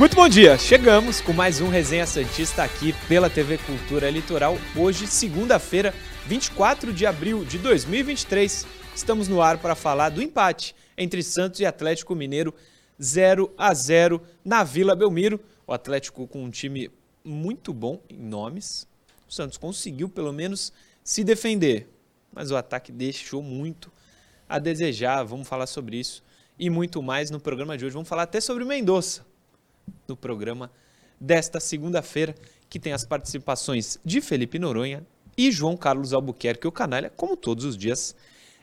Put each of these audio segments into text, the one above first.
Muito bom dia! Chegamos com mais um Resenha Santista aqui pela TV Cultura Litoral. Hoje, segunda-feira, 24 de abril de 2023. Estamos no ar para falar do empate entre Santos e Atlético Mineiro, 0 a 0 na Vila Belmiro. O Atlético com um time muito bom em nomes. O Santos conseguiu pelo menos se defender, mas o ataque deixou muito a desejar. Vamos falar sobre isso e muito mais no programa de hoje. Vamos falar até sobre o Mendonça no programa desta segunda-feira, que tem as participações de Felipe Noronha e João Carlos Albuquerque, o canalha, como todos os dias.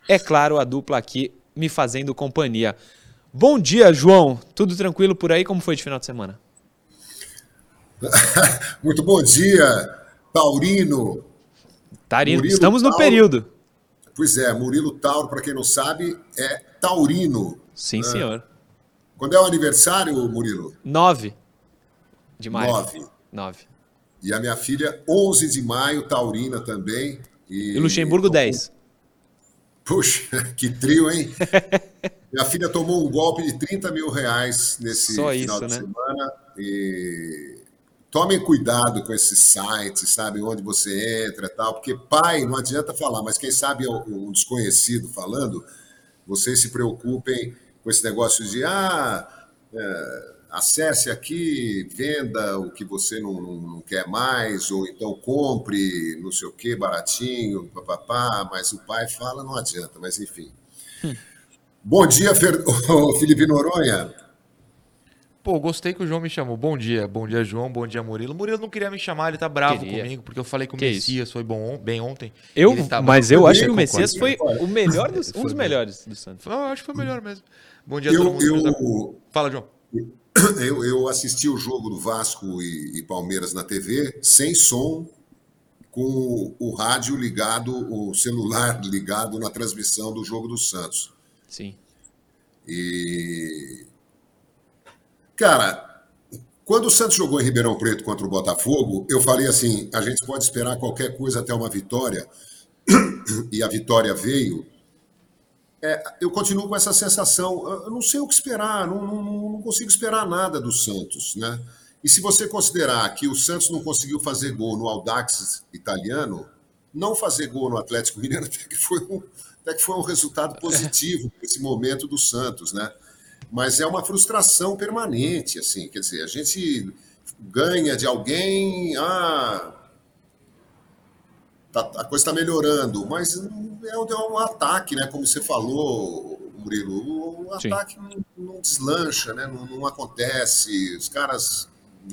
É claro, a dupla aqui me fazendo companhia. Bom dia, João. Tudo tranquilo por aí? Como foi de final de semana? Muito bom dia, Taurino. Taurino, Murilo estamos no Tauro. período. Pois é, Murilo Tauro, para quem não sabe, é taurino. Sim, senhor. Quando é o aniversário, Murilo? 9 de maio. 9. 9. E a minha filha, 11 de maio, taurina também. E, e Luxemburgo, 10. Puxa, que trio, hein? minha filha tomou um golpe de 30 mil reais nesse Só final isso, de né? semana. E tomem cuidado com esses sites, sabe, onde você entra e tal, porque pai não adianta falar, mas quem sabe um desconhecido falando, vocês se preocupem com esse negócio de ah, é, acesse aqui, venda o que você não, não, não, quer mais, ou então compre não sei o que, baratinho, papapá, mas o pai fala, não adianta, mas enfim. Hum. Bom dia, Fer... Felipe Noronha. Pô, gostei que o João me chamou. Bom dia, bom dia, João, bom dia, Murilo. Murilo não queria me chamar, ele tá bravo queria. comigo, porque eu falei que o que Messias isso? foi bom, bem ontem. Eu, tá mas eu acho que o Messias foi o melhor dos, um dos melhores do Santos. Não, eu acho que foi o melhor mesmo. Bom dia, eu, todo mundo. Eu, Fala, João. Eu, eu assisti o jogo do Vasco e, e Palmeiras na TV, sem som, com o, o, rádio ligado, o celular ligado na transmissão do jogo do Santos. Sim. E. Cara, quando o Santos jogou em Ribeirão Preto contra o Botafogo, eu falei assim: a gente pode esperar qualquer coisa até uma vitória, e a vitória veio é, eu continuo com essa sensação. Eu não sei o que esperar, não, não, não, consigo esperar nada do Santos. Né? E se você considerar que o Santos não conseguiu fazer gol no Audax italiano, não fazer gol no Atlético Mineiro até que foi um, até que foi um resultado positivo nesse momento do Santos. Né? Mas é uma frustração permanente. assim Quer dizer, a gente ganha de alguém. Ah, tá, a coisa está melhorando, mas é, é um ataque, né? Como você falou, Murilo, o ataque não, não, deslancha, né? Não, não, acontece. Os caras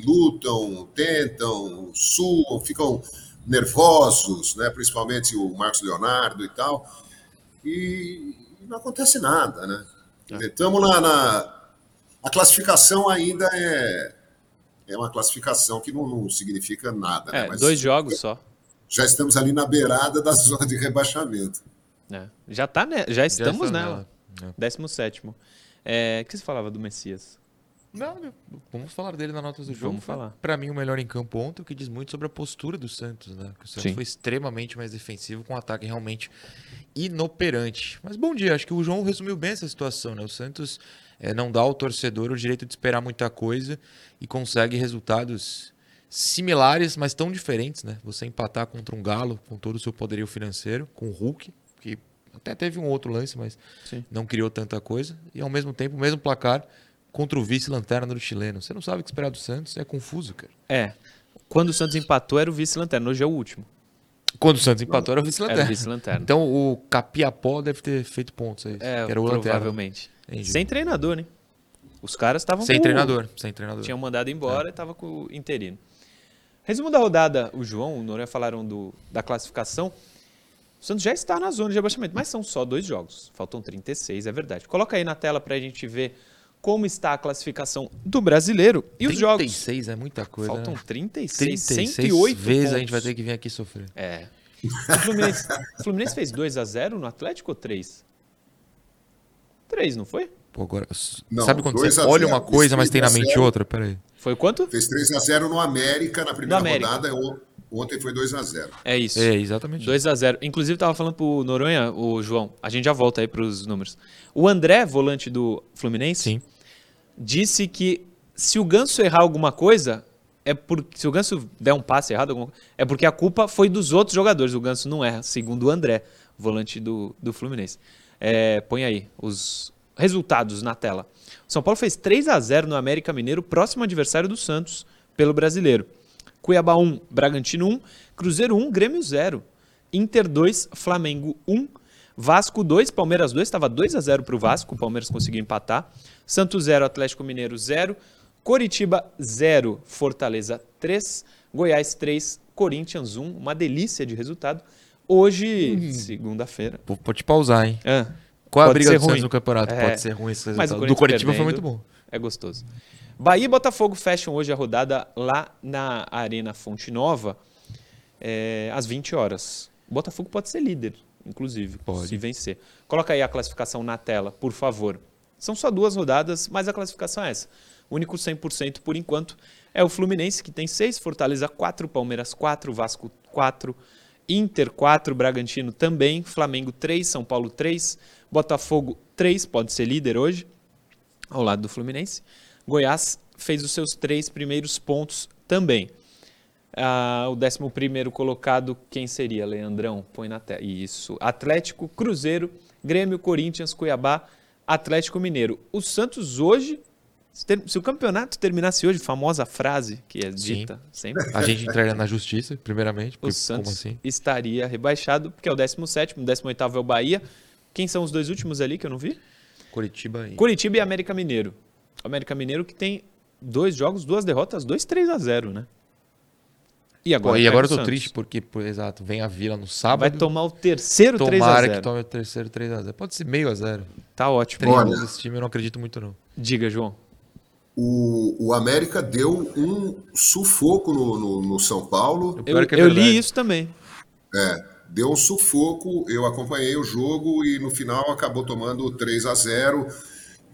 lutam, tentam, suam, ficam nervosos, né? Principalmente o Marcos Leonardo e tal, e, não acontece nada, né? Estamos é. na, na, a classificação ainda é é uma classificação que não, não significa nada. Né? É, né? Mas, dois jogos só já estamos ali na beirada da zona de rebaixamento. É, já, tá, né? já estamos já nela. nela. 17. É. O que você falava do Messias? Não, vamos falar dele na notas do jogo. Vamos falar. Para mim, o melhor em campo ontem, o que diz muito sobre a postura do Santos, né? Que o Santos Sim. foi extremamente mais defensivo, com um ataque realmente inoperante. Mas bom dia, acho que o João resumiu bem essa situação, né? O Santos é, não dá ao torcedor o direito de esperar muita coisa e consegue resultados similares, mas tão diferentes, né? Você empatar contra um Galo com todo o seu poderio financeiro, com o Hulk, que até teve um outro lance, mas Sim. não criou tanta coisa, e ao mesmo tempo, o mesmo placar contra o vice-lanterna do chileno. Você não sabe o que esperar do Santos, é confuso, cara. É. Quando o Santos empatou, era o vice-lanterna, hoje é o último. Quando o Santos empatou, era o vice-lanterna. Vice-lanterna. Então o Capiapó deve ter feito pontos aí. É, era o provavelmente. Sem treinador, né? Os caras estavam sem treinador, sem treinador. Tinham mandado embora é. e tava com o interino. Resumo da rodada, o João, o Noronha falaram do, da classificação. O Santos já está na zona de abaixamento, mas são só dois jogos. Faltam 36, é verdade. Coloca aí na tela para a gente ver como está a classificação do brasileiro e os jogos. 36 é muita coisa. Faltam né? 36, 36 108 vezes pontos. a gente vai ter que vir aqui sofrer. É. O Fluminense, o Fluminense fez 2x0 no Atlético ou 3? 3, não foi? Pô, agora, Não, sabe quando 2 você olha 0, uma coisa, mas tem na 3 a mente 0. outra? Pera aí. Foi quanto? Fez 3 a 0 no América na primeira América. rodada. Ontem foi 2 a 0 É isso. É, exatamente. 2x0. Inclusive, tava falando pro Noronha, o João, a gente já volta aí pros números. O André, volante do Fluminense, Sim. disse que se o Ganso errar alguma coisa, é por, se o Ganso der um passe errado, alguma, é porque a culpa foi dos outros jogadores. O Ganso não erra, segundo o André, volante do, do Fluminense. É, põe aí os resultados na tela. O São Paulo fez 3 a 0 no América Mineiro, próximo adversário do Santos, pelo brasileiro. Cuiabá 1, Bragantino 1, Cruzeiro 1, Grêmio 0. Inter 2, Flamengo 1, Vasco 2, Palmeiras 2, estava 2 a 0 para o Vasco, o Palmeiras conseguiu empatar. Santos 0, Atlético Mineiro 0, Coritiba 0, Fortaleza 3, Goiás 3, Corinthians 1, uma delícia de resultado. Hoje, segunda-feira. Pô, Pode pausar, hein? Ah, Qual é a briga ser do ruim. no campeonato? É. Pode ser ruim esse Mas resultado. Do Coritiba foi muito bom. É gostoso. Bahia e Botafogo fecham hoje a rodada lá na Arena Fonte Nova, é, às 20 horas. O Botafogo pode ser líder, inclusive, Pode. se vencer. Coloca aí a classificação na tela, por favor. São só duas rodadas, mas a classificação é essa. O único 100% por enquanto é o Fluminense, que tem 6, Fortaleza 4, Palmeiras 4, Vasco 4, Inter 4, Bragantino também, Flamengo 3, São Paulo 3, Botafogo 3, pode ser líder hoje ao lado do Fluminense. Goiás fez os seus três primeiros pontos também. Ah, o décimo primeiro colocado, quem seria, Leandrão? Põe na tela. Isso. Atlético, Cruzeiro, Grêmio, Corinthians, Cuiabá, Atlético Mineiro. O Santos hoje, se, ter- se o campeonato terminasse hoje, famosa frase que é dita sempre, A gente entraria na justiça, primeiramente. o porque Santos Como assim? estaria rebaixado, porque é o 17º, o 18º é o Bahia. Quem são os dois últimos ali que eu não vi? Curitiba e... Curitiba e América Mineiro. O América Mineiro que tem dois jogos, duas derrotas, dois 3 a 0 né? E agora, Pô, e agora o eu tô Santos. triste porque, pô, exato, vem a Vila no Vai sábado. tomar o terceiro 3 a Tomara 0 que tome o terceiro 3x0. Pode ser meio a zero. Tá ótimo. Três Olha. gols desse time eu não acredito muito, não. Diga, João. O, o América deu um sufoco no, no, no São Paulo. Eu, Pior é eu li isso também. É, deu um sufoco. Eu acompanhei o jogo e no final acabou tomando 3 a 0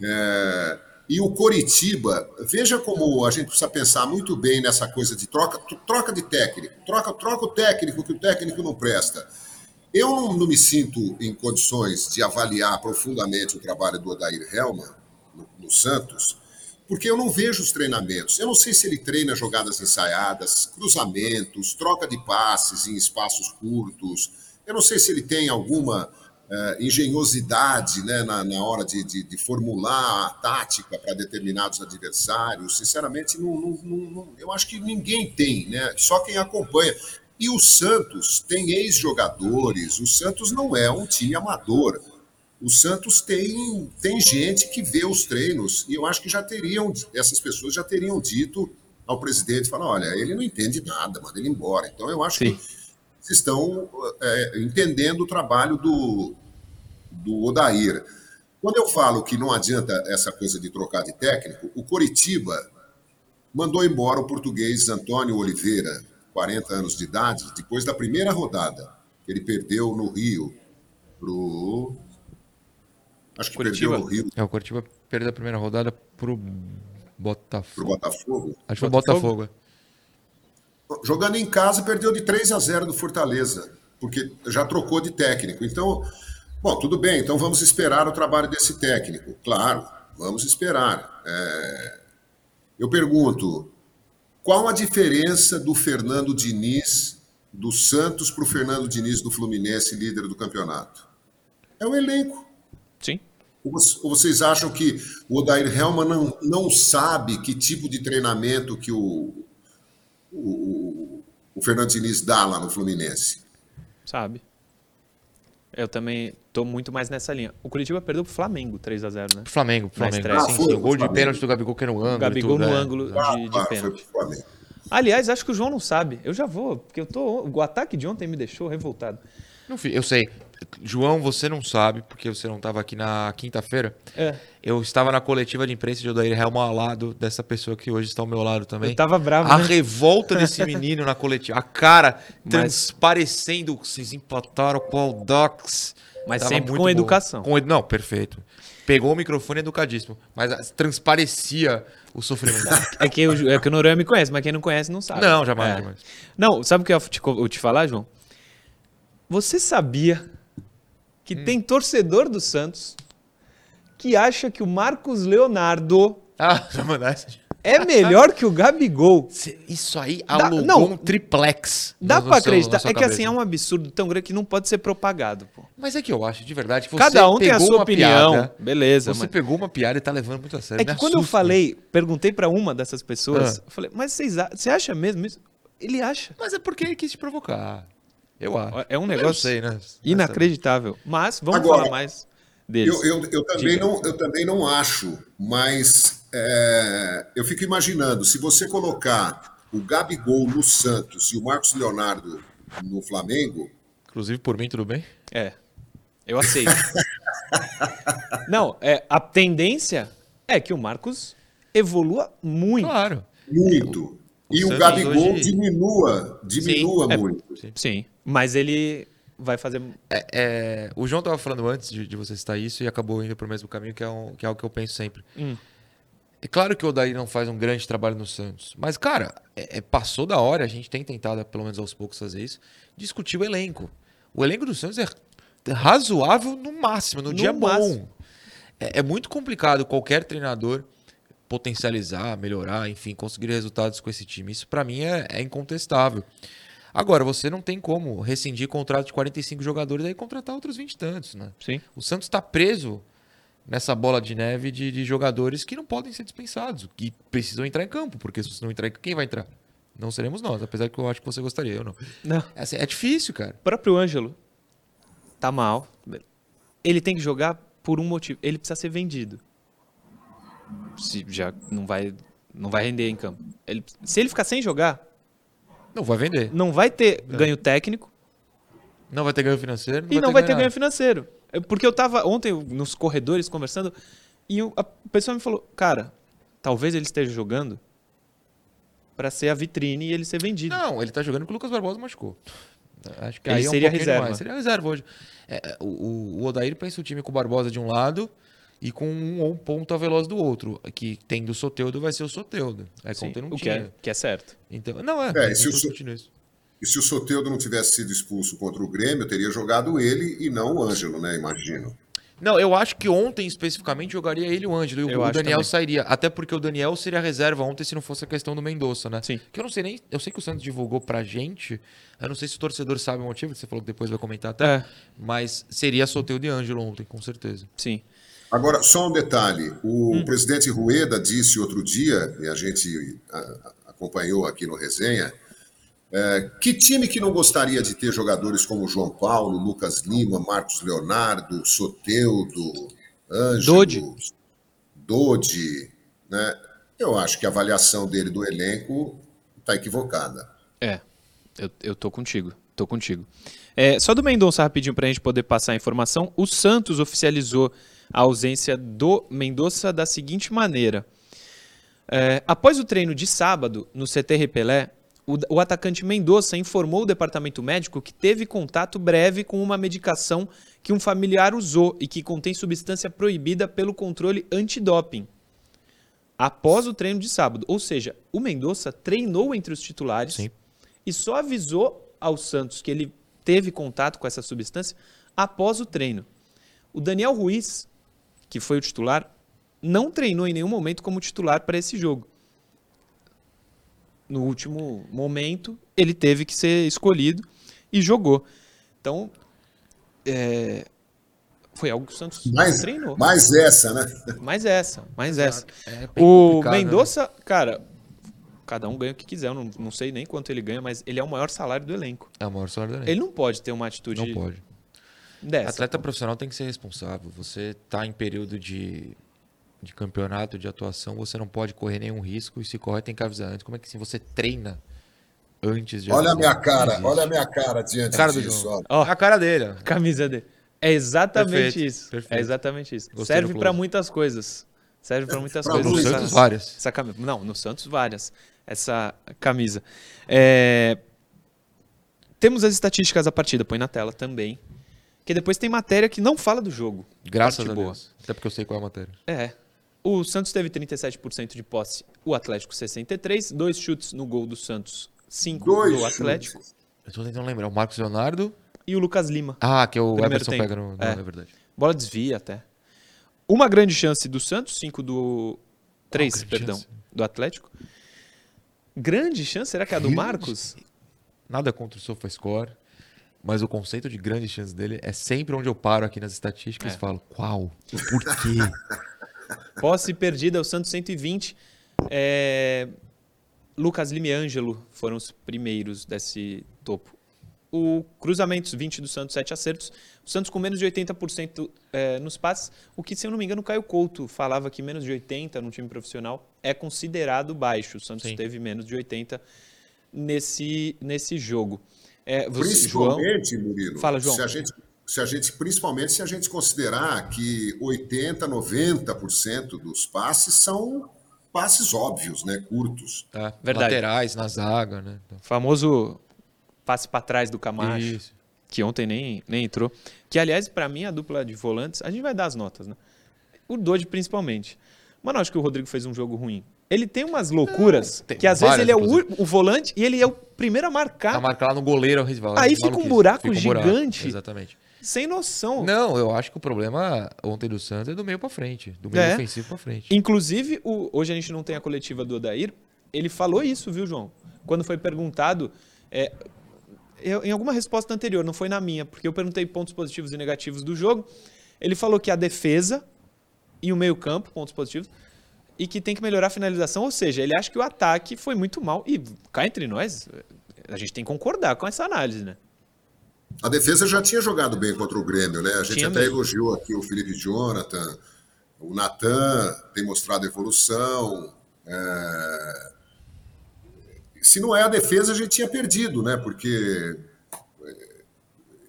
É, e o Coritiba, veja como a gente precisa pensar muito bem nessa coisa de troca, troca de técnico, troca, troca o técnico que o técnico não presta. Eu não, não me sinto em condições de avaliar profundamente o trabalho do Odair Helman no, no Santos, porque eu não vejo os treinamentos. Eu não sei se ele treina jogadas ensaiadas, cruzamentos, troca de passes em espaços curtos. Eu não sei se ele tem alguma eh, engenhosidade né, na, na hora de, de- de formular a tática para determinados adversários. Sinceramente, não- não- não- eu acho que ninguém tem, né? só quem acompanha. E o Santos tem ex-jogadores, o Santos não é um time amador. O Santos tem, tem gente que vê os treinos e eu acho que já teriam, essas pessoas já teriam dito ao presidente, falar, olha, ele não entende nada, manda ele embora. Então eu acho Sim. que vocês estão é, entendendo o trabalho do, do Odair. Quando eu falo que não adianta essa coisa de trocar de técnico, o Coritiba mandou embora o português Antônio Oliveira, 40 anos de idade, depois da primeira rodada, que ele perdeu no Rio pro. Acho que Curitiba? perdeu no Rio É, o Curitiba perdeu a primeira rodada pro pro Botafogo. Botafogo. Acho que foi o Botafogo? Botafogo. Jogando em casa, perdeu de 3 a 0 do Fortaleza, porque já trocou de técnico. Então, bom, tudo bem, então vamos esperar o trabalho desse técnico. Claro, vamos esperar. É, Eu pergunto, qual a diferença do Fernando Diniz, do Santos, para o Fernando Diniz do Fluminense, líder do campeonato? É o elenco. Sim. Ou voc- ou vocês acham que o Odair Helman não, não sabe que tipo de treinamento que o, o, o Fernando Diniz dá lá no Fluminense? Sabe. Eu também tô muito mais nessa linha. O Curitiba perdeu pro Flamengo 3 a 0 né? Pro Flamengo, pro Flamengo. estreia. sim, Ah, foi O gol de pênalti do Gabigol que era no ângulo. Gabigol tudo, no é. ângulo de, de Ah, foi pênalti. pro Flamengo. Aliás, acho que o João não sabe. Eu já vou, porque eu tô. O ataque de ontem me deixou revoltado. Não, eu sei. João, você não sabe, porque você não estava aqui na quinta-feira. É. Eu estava na coletiva de imprensa de Odair Helma ao lado dessa pessoa que hoje está ao meu lado também. Eu tava bravo, A né? revolta desse menino na coletiva. A cara Mas- transparecendo. Vocês empataram com o Aldax. Mas Tava sempre com bom. educação. Com Não, perfeito. Pegou o microfone educadíssimo. Mas transparecia o sofrimento. É que, o, é que o Noronha me conhece, mas quem não conhece não sabe. não, jamais, É. jamais. Não, sabe o que eu ia te, eu te falar, João? Você sabia que Hum. tem torcedor do Santos que acha que o Marcos Leonardo Ah, já é melhor que o Gabigol? Isso aí Dá- alugou não. um triplex. Dá seu- acreditar. É que cabeça. assim, é um absurdo tão grande que não pode ser propagado, pô. Mas é que eu acho, de verdade, que você Cada um tem a sua opinião. piada, Beleza, Você mas... pegou uma piada e tá levando muito a sério. É que Me quando eu assusta. falei, perguntei pra uma dessas pessoas, Ah. eu falei, mas você acha mesmo isso? Ele acha. Mas é porque ele quis te provocar. Eu acho. É um negócio sei, né? Inacreditável. Mas vamos Agora, falar mais deles. Eu, eu, eu, também Diga. não, eu também não acho, mas é, eu fico imaginando, se você colocar o Gabigol no Santos e o Marcos Leonardo no Flamengo, Inclusive, por mim, tudo bem? É. Eu aceito. Não, é, a tendência é que o Marcos evolua muito. Claro. muito. O e o Santos Gabigol hoje- diminua, diminua é- muito. Sim. Mas ele vai fazer. É, é, o João tava falando antes de, de você citar isso e acabou indo pro mesmo caminho, que é, um, que é algo que eu penso sempre. Hum. É claro que o Odair não faz um grande trabalho no Santos, mas, cara, é- é- passou da hora, a gente tem tentado, pelo menos aos poucos, fazer isso, discutir o elenco. O elenco do Santos é razoável no máximo, no, No dia máximo. bom. É, é muito complicado qualquer treinador potencializar, melhorar, enfim, conseguir resultados com esse time. Isso, pra mim, é, é incontestável. Agora, você não tem como rescindir contrato de 45 jogadores e aí contratar outros 20 e tantos, né? Sim. O Santos está preso nessa bola de neve de, de jogadores que não podem ser dispensados, que precisam entrar em campo, porque se você não entrar em campo, quem vai entrar? Não seremos nós, apesar que eu acho que você gostaria, eu não. Não. É, assim, é difícil, cara. O próprio Ângelo tá mal. Ele tem que jogar por um motivo. Ele precisa ser vendido. Se já não vai, não vai render em campo. Ele- se ele ficar sem jogar, Não vai vender. não vai ter ganho técnico Não vai ter ganho financeiro. e não vai ter ganho nada. financeiro. É Porque eu tava ontem nos corredores conversando e o- a pessoa me falou, cara, talvez ele esteja jogando para ser a vitrine e ele ser vendido. Não, ele tá jogando porque o Lucas Barbosa machucou. Acho que Ele aí é um seria reserva. Seria reserva hoje. É, o, o- o Odair pensa o time com o Barbosa de um lado e com um, um ponta veloz do outro. Que tem do Soteudo vai ser o Soteudo. É Sim, ontem não o que é, que é certo. Então, não, é. É, e se o So-. E se o Soteudo não tivesse sido expulso contra o Grêmio, eu teria jogado ele e não o Ângelo, né? Imagino. Não, eu acho que ontem especificamente jogaria ele e o Ângelo. E Eu o Daniel também. sairia. Até porque o Daniel seria reserva ontem se não fosse a questão do Mendonça, né? Sim. Que eu não sei nem. Eu sei que o Santos divulgou pra gente. Eu não sei se o torcedor sabe o motivo, você falou que depois vai comentar até. É, Mas seria Soteudo e Ângelo ontem, com certeza. sim. Agora, só um detalhe. O Hum. presidente Rueda disse outro dia, e a gente a- a- acompanhou aqui no resenha, é, que time que não gostaria de ter jogadores como João Paulo, Lucas Lima, Marcos Leonardo, Soteudo, Ângelo, Dodi. Dodi, né? Eu acho que a avaliação dele do elenco está equivocada. É, eu, eu tô contigo, tô contigo. É, só do Mendonça rapidinho pra gente poder passar a informação. O Santos oficializou a ausência do Mendonça da seguinte maneira. É, após o treino de sábado no CT Repelé, o, o atacante Mendonça informou o departamento médico que teve contato breve com uma medicação que um familiar usou e que contém substância proibida pelo controle antidoping após o treino de sábado. Ou seja, o Mendonça treinou entre os titulares Sim. e só avisou ao Santos que ele teve contato com essa substância após o treino. O Daniel Ruiz, que foi o titular, não treinou em nenhum momento como titular para esse jogo. No último momento, ele teve que ser escolhido e jogou. Então, é, foi algo que o Santos não Mais, treinou. mais essa, né? Mais essa, mais essa. É O complicado, né? Mendonça, cara, cada um ganha o que quiser. Eu não, não sei nem quanto ele ganha, mas ele é o maior salário do elenco. É o maior salário do elenco. Ele não pode ter uma atitude Não pode. Dessa. Atleta profissional tem que ser responsável. Você tá em período de, de campeonato, de atuação, você não pode correr nenhum risco e se corre tem que avisar antes. Como é que assim você treina antes de Olha a minha cara, existe. olha a minha cara diante Cara do disso. Ó. A cara dele. ó. Camisa dele. É exatamente Perfeito, isso. perfeito. É exatamente isso. Gostei Serve do para muitas coisas. Serve para muitas Pra coisas. No muitas. essa- Santos, várias. essa camisa. Não, no Santos várias. Essa camisa. É, Temos as estatísticas da partida, põe na tela também. Que depois tem matéria que não fala do jogo. Graças Parte a boa. Deus. Até porque eu sei qual é a matéria. É. O Santos teve 37% de posse, o Atlético 63, dois chutes no gol do Santos, cinco Dois do Atlético chutes. Eu tô tentando lembrar. O Marcos Leonardo. e o Lucas Lima. Ah, que é o Primeiro Everton tempo. pega no. Não, É. é verdade. Bola desvia até. Uma grande chance do Santos, cinco do três, perdão, chance. do Atlético. Grande chance, será que é a do Marcos? Nada contra o SofaScore. Mas o conceito de grande chance dele é sempre onde eu paro aqui nas estatísticas É. e falo, qual? Por quê? Posse perdida, o Santos 120. É... Lucas Lima e Ângelo foram os primeiros desse topo. O cruzamentos, 20 do Santos, 7 acertos. O Santos com menos de 80% é, nos passes, o que, se eu não me engano, o Caio Couto falava que menos de 80% no time profissional é considerado baixo. O Santos Sim. teve menos de 80% nesse, nesse jogo. É, você, João, Principalmente, Murilo, Fala, João. Se a gente, se a gente, principalmente se a gente considerar que 80, 90% dos passes são passes óbvios, né, curtos. Tá? Verdade. Laterais, na zaga, né? Então, famoso passe para trás do Camacho. Isso. que ontem nem, nem entrou. Que, aliás, pra mim, a dupla de volantes, a gente vai dar as notas, né? O Dodge, principalmente. Mas não acho que o Rodrigo fez um jogo ruim. Ele tem umas loucuras tem que, às vezes, ele é o, o volante e ele é o primeiro a marcar. Tá marcar lá no goleiro ao rival. Aí fica um buraco Fica um buraco, gigante. Exatamente. Sem noção. Não, eu acho que o problema ontem do Santos é do meio pra frente. Do meio É. ofensivo pra frente. Inclusive, o- hoje a gente não tem a coletiva do Odair. Ele falou isso, viu, João? Quando foi perguntado. é, eu- em alguma resposta anterior, não foi na minha, porque eu perguntei pontos positivos e negativos do jogo. Ele falou que a defesa e o meio-campo, pontos positivos, e que tem que melhorar a finalização. Ou seja, ele acha que o ataque foi muito mal. E cá entre nós, a gente tem que concordar com essa análise, né? A defesa já tinha jogado bem contra o Grêmio, né? A gente Tinha até mesmo. elogiou aqui o Felipe Jonathan, o Natan tem mostrado evolução. é, Se não é a defesa, a gente tinha perdido, né? Porque é,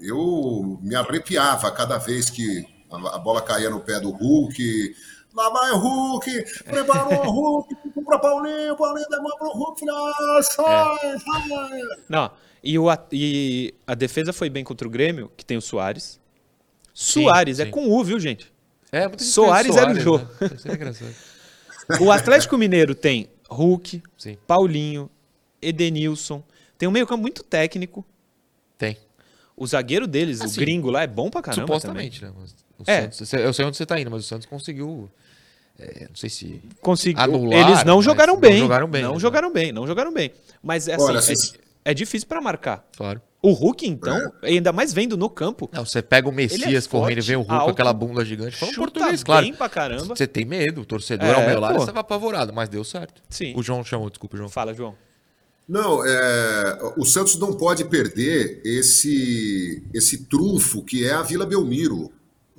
eu me arrepiava cada vez que a a bola caía no pé do Hulk. Lá vai o Hulk, preparou o Hulk, para Paulinho, Paulinho demora pro Hulk, final, sai, sai. Não, e, o, a- e a defesa foi bem contra o Grêmio, que tem o Soares. Soares, é sim. com U, viu, gente? É, muita gente Soares era o Jô. Né? Isso é engraçado. O Atlético Mineiro tem Hulk, Sim, Paulinho, Edenilson. Tem um meio-campo muito técnico. tem. O zagueiro deles, o Assim, gringo lá, é bom pra caramba Supostamente, né? Mas o É. Santos, eu sei onde você tá indo, mas o Santos conseguiu. É, não sei se. Conseguiu. Anular, Eles não jogaram não bem. jogaram bem, Não né? jogaram bem, não jogaram bem. Mas assim, Olha, é, é difícil pra marcar. Claro. O Hulk, então, ainda mais vendo no campo, Não, você pega o Messias é correndo e vê o Hulk alto, com aquela bunda gigante. Fala um português, claro. bem pra caramba. Você tem medo, o torcedor É, ao meu lado estava apavorado, mas deu certo. Sim. O João chamou, desculpa, João. Fala, João. Não, é, o Santos não pode perder esse, esse trunfo que é a Vila Belmiro.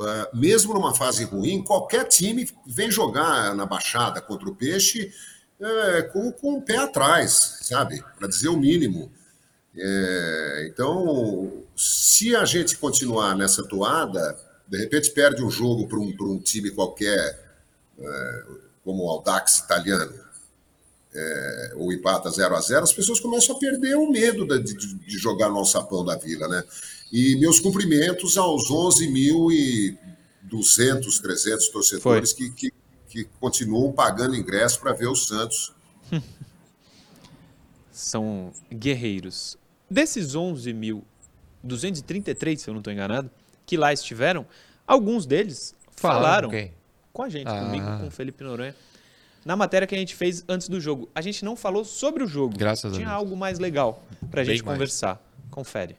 É, mesmo numa fase ruim, qualquer time vem jogar na Baixada contra o Peixe é, com, com o pé atrás, sabe? Para dizer o mínimo. É, então, se a gente continuar nessa toada, de repente perde um jogo para um, um time qualquer, é, como o Audax italiano, ou empata 0 a 0 as pessoas começam a perder o medo de, de- de jogar no alçapão da vila, né? E meus cumprimentos aos 11.200, 300 torcedores que, que, que continuam pagando ingresso para ver o Santos. São guerreiros. Desses 11.233, se eu não estou enganado, que lá estiveram, alguns deles falaram Quem? com a gente, Ah. comigo, com o Felipe Noronha, na matéria que a gente fez antes do jogo. A gente não falou sobre o jogo. Graças a Tinha Deus. algo mais legal pra Bem gente mais. conversar. Confere.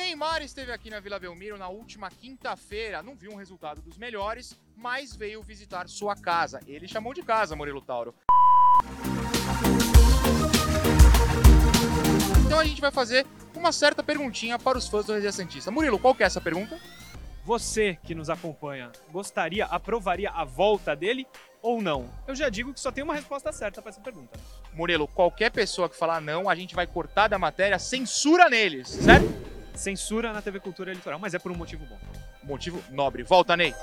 Neymar esteve aqui na Vila Belmiro na última quinta-feira. Não viu um resultado dos melhores, mas veio visitar sua casa. Ele chamou de casa, Murilo Tauro. Então a gente vai fazer uma certa perguntinha para os fãs do Resenha Santista. Murilo, qual que é essa pergunta? Você que nos acompanha, gostaria, aprovaria a volta dele ou não? Eu já digo que só tem uma resposta certa para essa pergunta. Murilo, qualquer pessoa que falar não, a gente vai cortar da matéria censura neles, certo? Censura na TV Cultura Eleitoral, mas é por um motivo bom. Motivo nobre. Volta, Ney.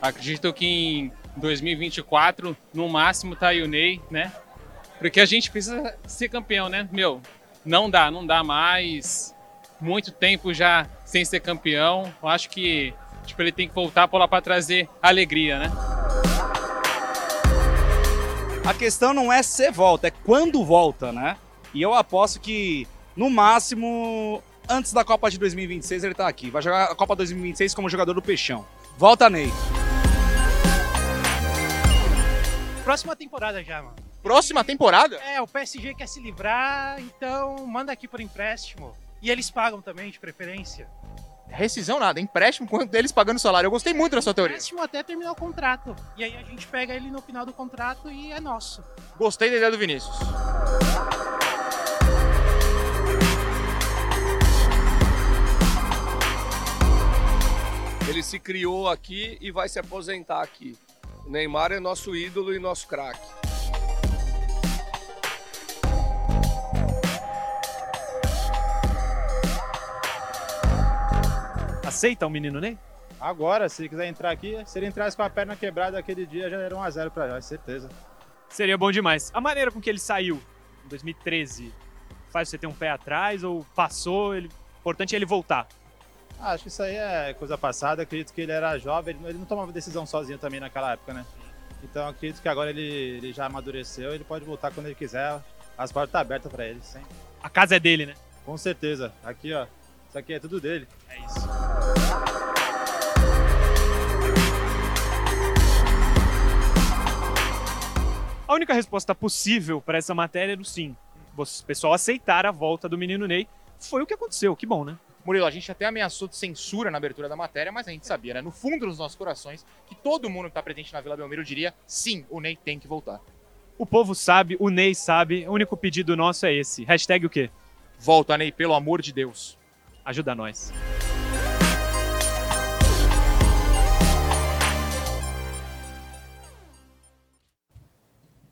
Acredito que em 2024, no máximo, tá aí o Ney, né? Porque a gente precisa ser campeão, né? Meu, não dá, não dá mais. Muito tempo já sem ser campeão. Eu acho que tipo, ele tem que voltar por lá para trazer alegria, né? A questão não é se volta, é quando volta, né? E eu aposto que, no máximo, antes da Copa de 2026 ele tá aqui. Vai jogar a Copa 2026 como jogador do Peixão. Volta, Ney. Próxima temporada já, mano. Próxima temporada? É, o PSG quer se livrar, então manda aqui por empréstimo. E eles pagam também, de preferência. Rescisão nada, empréstimo quanto deles pagando salário. Eu gostei muito da sua teoria. Empréstimo até terminar o contrato. E aí a gente pega ele no final do contrato e é nosso. Gostei da ideia do Vinícius. Ele se criou aqui e vai se aposentar aqui. O Neymar é nosso ídolo e nosso craque. Aceita o menino Ney? Agora, se ele quiser entrar aqui, se ele entrasse com a perna quebrada aquele dia, já era 1x0 pra nós, certeza. Seria bom demais. A maneira com que ele saiu em 2013 faz você ter um pé atrás ou passou? Ele... O importante é ele voltar. Ah, acho que isso aí é coisa passada. Acredito que ele era jovem, ele não tomava decisão sozinho também naquela época, né? Então acredito que agora ele, ele já amadureceu, ele pode voltar quando ele quiser. As portas estão abertas para ele, sempre. A casa é dele, né? Com certeza. Aqui, ó. Isso aqui é tudo dele. É isso. A única resposta possível para essa matéria era o sim. O pessoal aceitar a volta do menino Ney. Foi o que aconteceu, que bom, né? Murilo, a gente até ameaçou de censura na abertura da matéria, mas a gente sabia, né? No fundo dos nossos corações, que todo mundo que está presente na Vila Belmiro diria sim, o Ney tem que voltar. O povo sabe, o Ney sabe, o único pedido nosso é esse. Hashtag o quê? Volta, Ney, pelo amor de Deus. Ajuda nós.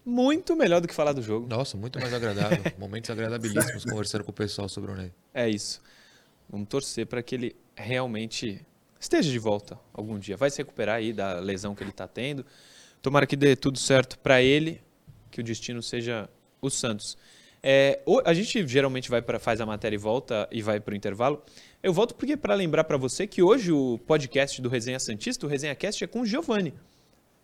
Muito melhor do que falar do jogo. Nossa, muito mais agradável. Momentos agradabilíssimos conversando com o pessoal sobre o Ney. É isso. Vamos torcer para que ele realmente esteja de volta algum dia. Vai se recuperar aí da lesão que ele está tendo. Tomara que dê tudo certo para ele, que o destino seja o Santos. É, a gente geralmente vai para faz a matéria e volta e vai para o intervalo. Eu volto porque para lembrar para você que hoje o podcast do Resenha Santista, o Resenha Cast, é com o Giovanni.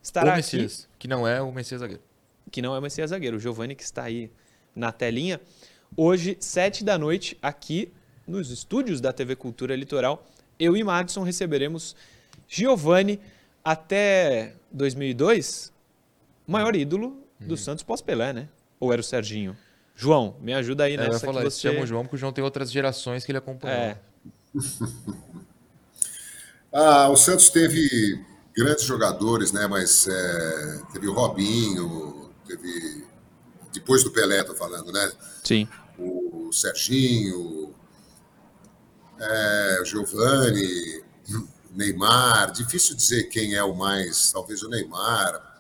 Estará o Messias, aqui, que não é o Messias Zagueiro. Que não é o Messias Zagueiro, o Giovanni que está aí na telinha. Hoje, sete da noite, aqui nos estúdios da TV Cultura Litoral, eu e Madison receberemos Giovanni até 2002, maior ídolo do hum. Santos pós-Pelé, né? Ou era o Serginho? João, me ajuda aí nessa é, eu falar, que você... Chama o João porque o João tem outras gerações que ele acompanhou. É. ah, o Santos teve grandes jogadores, né? Mas é, teve o Robinho, teve depois do Pelé, tô falando, né? Sim. O Serginho, é, Neymar. Difícil dizer quem é o mais, talvez o Neymar.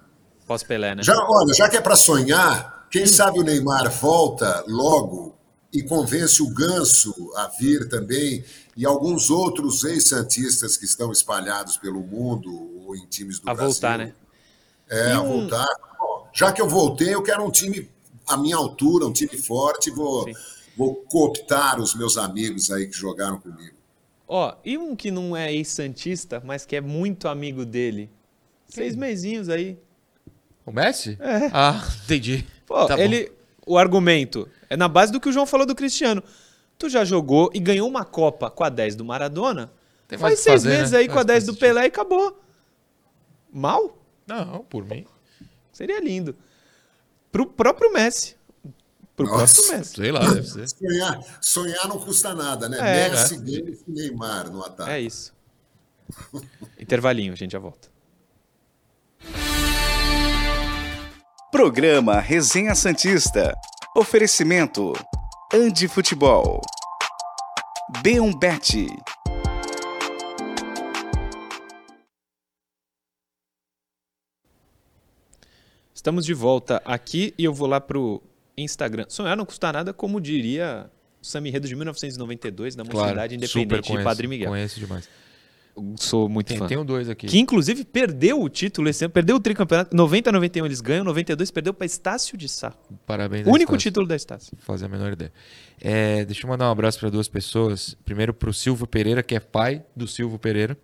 Pós-Pelé, né? Já, olha, já que é para sonhar, quem hum. sabe o Neymar volta logo e convence o Ganso a vir também e alguns outros ex-santistas que estão espalhados pelo mundo ou em times do a Brasil. A voltar, né? É, a voltar. Bom, já que eu voltei, eu quero um time à minha altura, um time forte, vou, vou cooptar os meus amigos aí que jogaram comigo. Ó, e um que não é ex-santista, mas que é muito amigo dele? Seis mesinhos aí. O Messi? É. Ah, entendi. Pô, tá ele. Bom. O argumento é na base do que o João falou do Cristiano. Tu já jogou e ganhou uma Copa com a 10 do Maradona? Tem Faz seis fazer, meses né? aí com a 10 do Pelé e acabou. Mal? Não, por mim. Seria lindo. Pro próprio Messi. Pro Nossa, próprio Messi. Sei lá, deve ser. Sonhar, sonhar não custa nada, né? É, Messi, é. Neymar no ataque. É isso. Intervalinho, a gente já volta. Programa Resenha Santista. Oferecimento. Andi Futebol. B1 Bet. Estamos de volta aqui e eu vou lá pro Instagram. Sonhar não custa nada, como diria o Sami Redo de 1992, da Claro, Mocidade super Independente de conheço, Padre Miguel. Conheço demais. Sou muito Tem, fã. tenho dois aqui. Que inclusive perdeu o título esse ano, perdeu o tricampeonato. 90 91 eles ganham, 92 perdeu para Estácio de Sá. Parabéns. Único Estácio. título da Estácio. Fazer a menor ideia. É, deixa eu mandar um abraço para duas pessoas. Primeiro para o Silvio Pereira, que é pai do Silvio Pereira,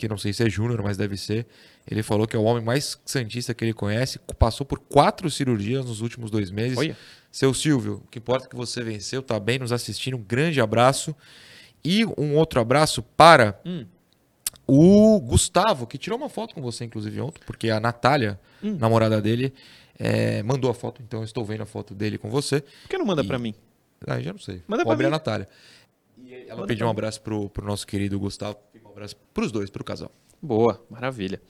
que não sei se é júnior, mas deve ser. Ele falou que é o homem mais santista que ele conhece. Passou por quatro cirurgias nos últimos dois meses. Olha. Seu Silvio, o que importa é que você venceu, tá bem nos assistindo. Um grande abraço. E um outro abraço para Hum. o Gustavo, que tirou uma foto com você, inclusive, ontem, porque a Natália, Hum. namorada dele, é, mandou a foto. Então eu estou vendo a foto dele com você. Por que não manda E- pra mim? Ah, já não sei. Manda Vou abrir a mim. Natália. E ela Manda pediu um mim. abraço pro, pro nosso querido Gustavo. Abraço pros dois, pro casal. Boa, maravilha.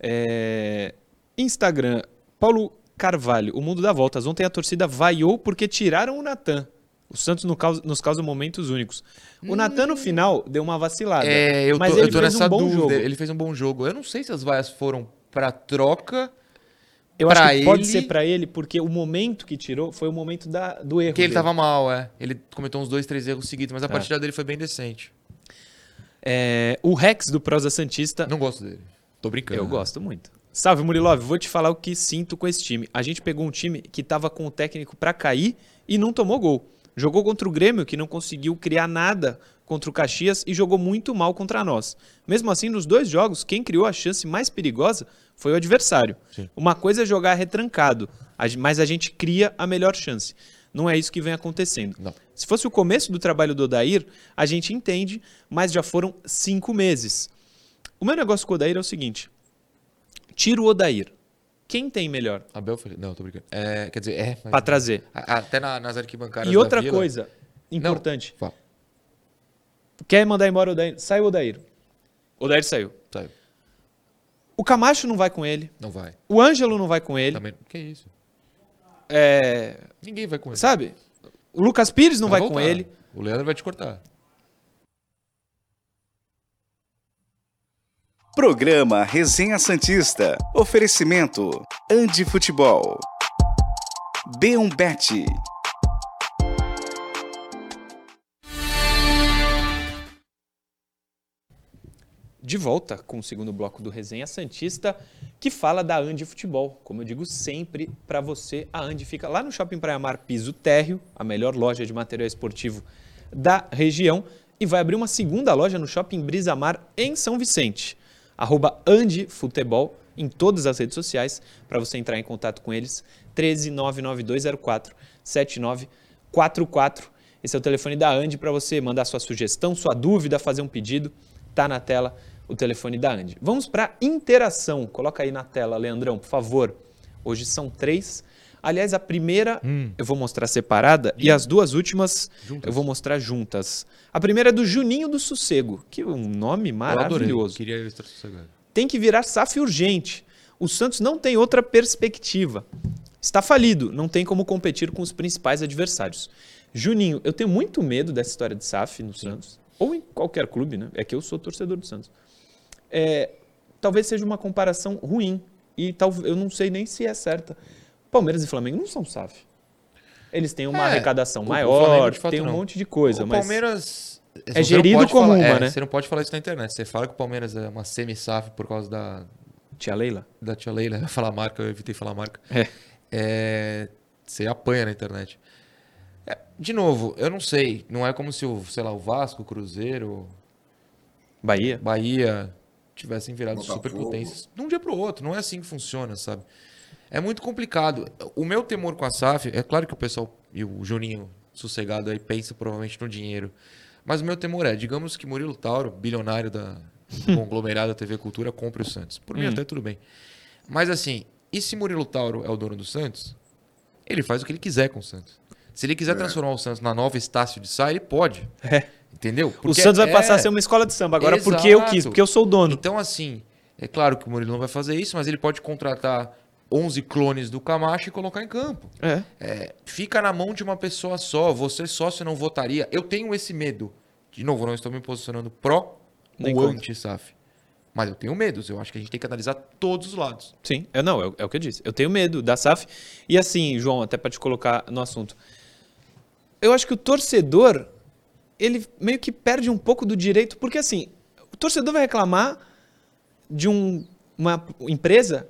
É, Instagram, Paulo Carvalho, o mundo dá voltas. Ontem a torcida vaiou porque tiraram o Natan. O Santos no causa- nos causa momentos únicos. O Natan no final deu uma vacilada. É, eu tô, mas eu ele tô fez nessa um bom dúvida. jogo. Ele fez um bom jogo. Eu não sei se as vaias foram pra troca. Eu pra acho que pode ele- ser pra ele, porque o momento que tirou foi o momento da, do erro. Porque ele dele. tava mal, é. Ele cometeu uns dois, três erros seguidos, mas a É. partida dele foi bem decente. É, o Rex do Prosa Santista. Não gosto dele. Tô brincando. Eu gosto muito. Salve, Murilov. Vou te falar o que sinto com esse time. A gente pegou um time que tava com o técnico pra cair e não tomou gol. Jogou contra o Grêmio, que não conseguiu criar nada contra o Caxias e jogou muito mal contra nós. Mesmo assim, nos dois jogos, quem criou a chance mais perigosa foi o adversário. Sim. Uma coisa é jogar retrancado, mas a gente cria a melhor chance. Não é isso que vem acontecendo. Não. Se fosse o começo do trabalho do Odair, a gente entende, mas já foram cinco meses. O meu negócio com o Odair é o seguinte: tira o Odair. Quem tem melhor Abel Ferreira. Não, tô brincando. É, quer dizer, é. mas- pra trazer? Até na- nas arquibancadas. E outra Vila- coisa importante: Fala. quer mandar embora o Odair? Sai o Odair. O Odair saiu. Saiu. O Camacho não vai com ele. Não vai. O Ângelo não vai com ele. Também. Que isso? É, Ninguém vai com ele. sabe? O Lucas Pires não vai, com voltar. ele. O Leandro vai te cortar. Programa Resenha Santista. Oferecimento: Andi Futebol. B1Bet. De volta com o segundo bloco do Resenha Santista, que fala da Andi Futebol. Como eu digo sempre para você, a Andi fica lá no Shopping Praia Mar Piso Térreo, a melhor loja de material esportivo da região, e vai abrir uma segunda loja no Shopping Brisa Mar em São Vicente. Arroba Futebol em todas as redes sociais para você entrar em contato com eles. 1399204 7944. Esse é o telefone da Andi para você mandar sua sugestão, sua dúvida, fazer um pedido. Tá na tela o telefone da Andi. Vamos para interação. Coloca aí na tela, Leandrão, por favor. Hoje são três. Aliás, a primeira eu vou mostrar separada e as duas últimas eu vou mostrar juntas. A primeira é do Juninho do Sossego, que é um nome Eu maravilhoso. Queria eu estar sossegado. Tem que virar SAF urgente. O Santos não tem outra perspectiva. Está falido, não tem como competir com os principais adversários. Juninho, eu tenho muito medo dessa história de SAF no Santos, ou em qualquer clube, né? É que eu sou torcedor do Santos. É, talvez seja uma comparação ruim, e tal, eu não sei nem se é certa. Palmeiras e Flamengo não são SAF. Eles têm uma É, arrecadação o- maior, tem um não. monte de coisa, o mas Palmeiras. é gerido como falar- uma, é, né? Você não pode falar isso na internet. Você fala que o Palmeiras é uma semi-SAF por causa da, tia Leila. da tia Leila. Eu falar marca, eu evitei falar marca. É. É, você apanha na internet. É, de novo, eu não sei. Não é como se o, sei lá, o Vasco, o Cruzeiro, Bahia. Bahia tivessem virado Botafogo. superpotências de um dia pro outro. Não é assim que funciona, sabe? É muito complicado. O meu temor com a SAF, é claro que o pessoal e o Juninho sossegado aí pensa provavelmente no dinheiro. Mas o meu temor é, digamos que Murilo Tauro, bilionário da do conglomerado da TV Cultura, compre o Santos. Por mim Hum. até tudo bem. Mas assim, e se Murilo Tauro é o dono do Santos? Ele faz o que ele quiser com o Santos. Se ele quiser transformar o Santos na nova Estácio de Sá, ele pode. É. Entendeu? O Porque Santos vai é- passar a ser uma escola de samba agora porque eu quis, Exato. porque eu sou o dono. Então, assim, é claro que o Murilo não vai fazer isso, mas ele pode contratar 11 clones do Camacho e colocar em campo. É. É, fica na mão de uma pessoa só. Você sócio não votaria. Eu tenho esse medo. De novo, não estou me posicionando pró Nem ou anti-SAF. Mas eu tenho medos. Eu acho que a gente tem que analisar todos os lados. Sim, é, não, é, o- é o que eu disse. Eu tenho medo da SAF. E assim, João, até para te colocar no assunto. Eu acho que o torcedor, ele meio que perde um pouco do direito, porque assim, o torcedor vai reclamar de um- uma empresa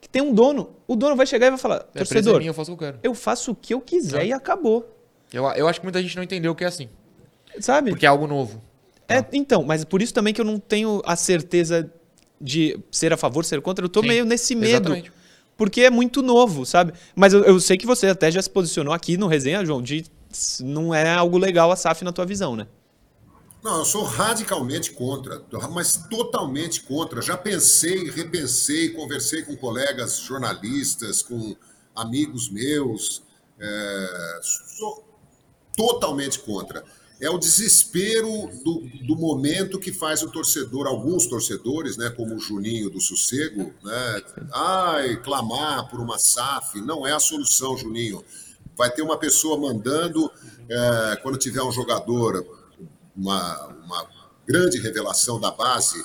que tem um dono. O dono vai chegar e vai falar: é torcedor, minha, eu faço o que eu quero. eu faço o que eu quiser É. e acabou. Eu, eu acho que muita gente não entendeu o que é assim. Sabe? Porque é algo novo. É, então, mas por isso também que eu não tenho a certeza de ser a favor, ser contra. Eu tô Sim, meio nesse medo. exatamente. Porque é muito novo, sabe? Mas eu, eu sei que você até já se posicionou aqui no resenha, João, de não é algo legal a SAF na tua visão, né? Não, eu sou radicalmente contra, mas totalmente contra. Já pensei, repensei, conversei com colegas jornalistas, com amigos meus. é, sou totalmente contra. É o desespero do, do momento que faz o torcedor, alguns torcedores, né, como o Juninho do Sossego, né, ai, clamar por uma SAF. Não é a solução, Juninho. Vai ter uma pessoa mandando, é, quando tiver um jogador uma, uma grande revelação da base,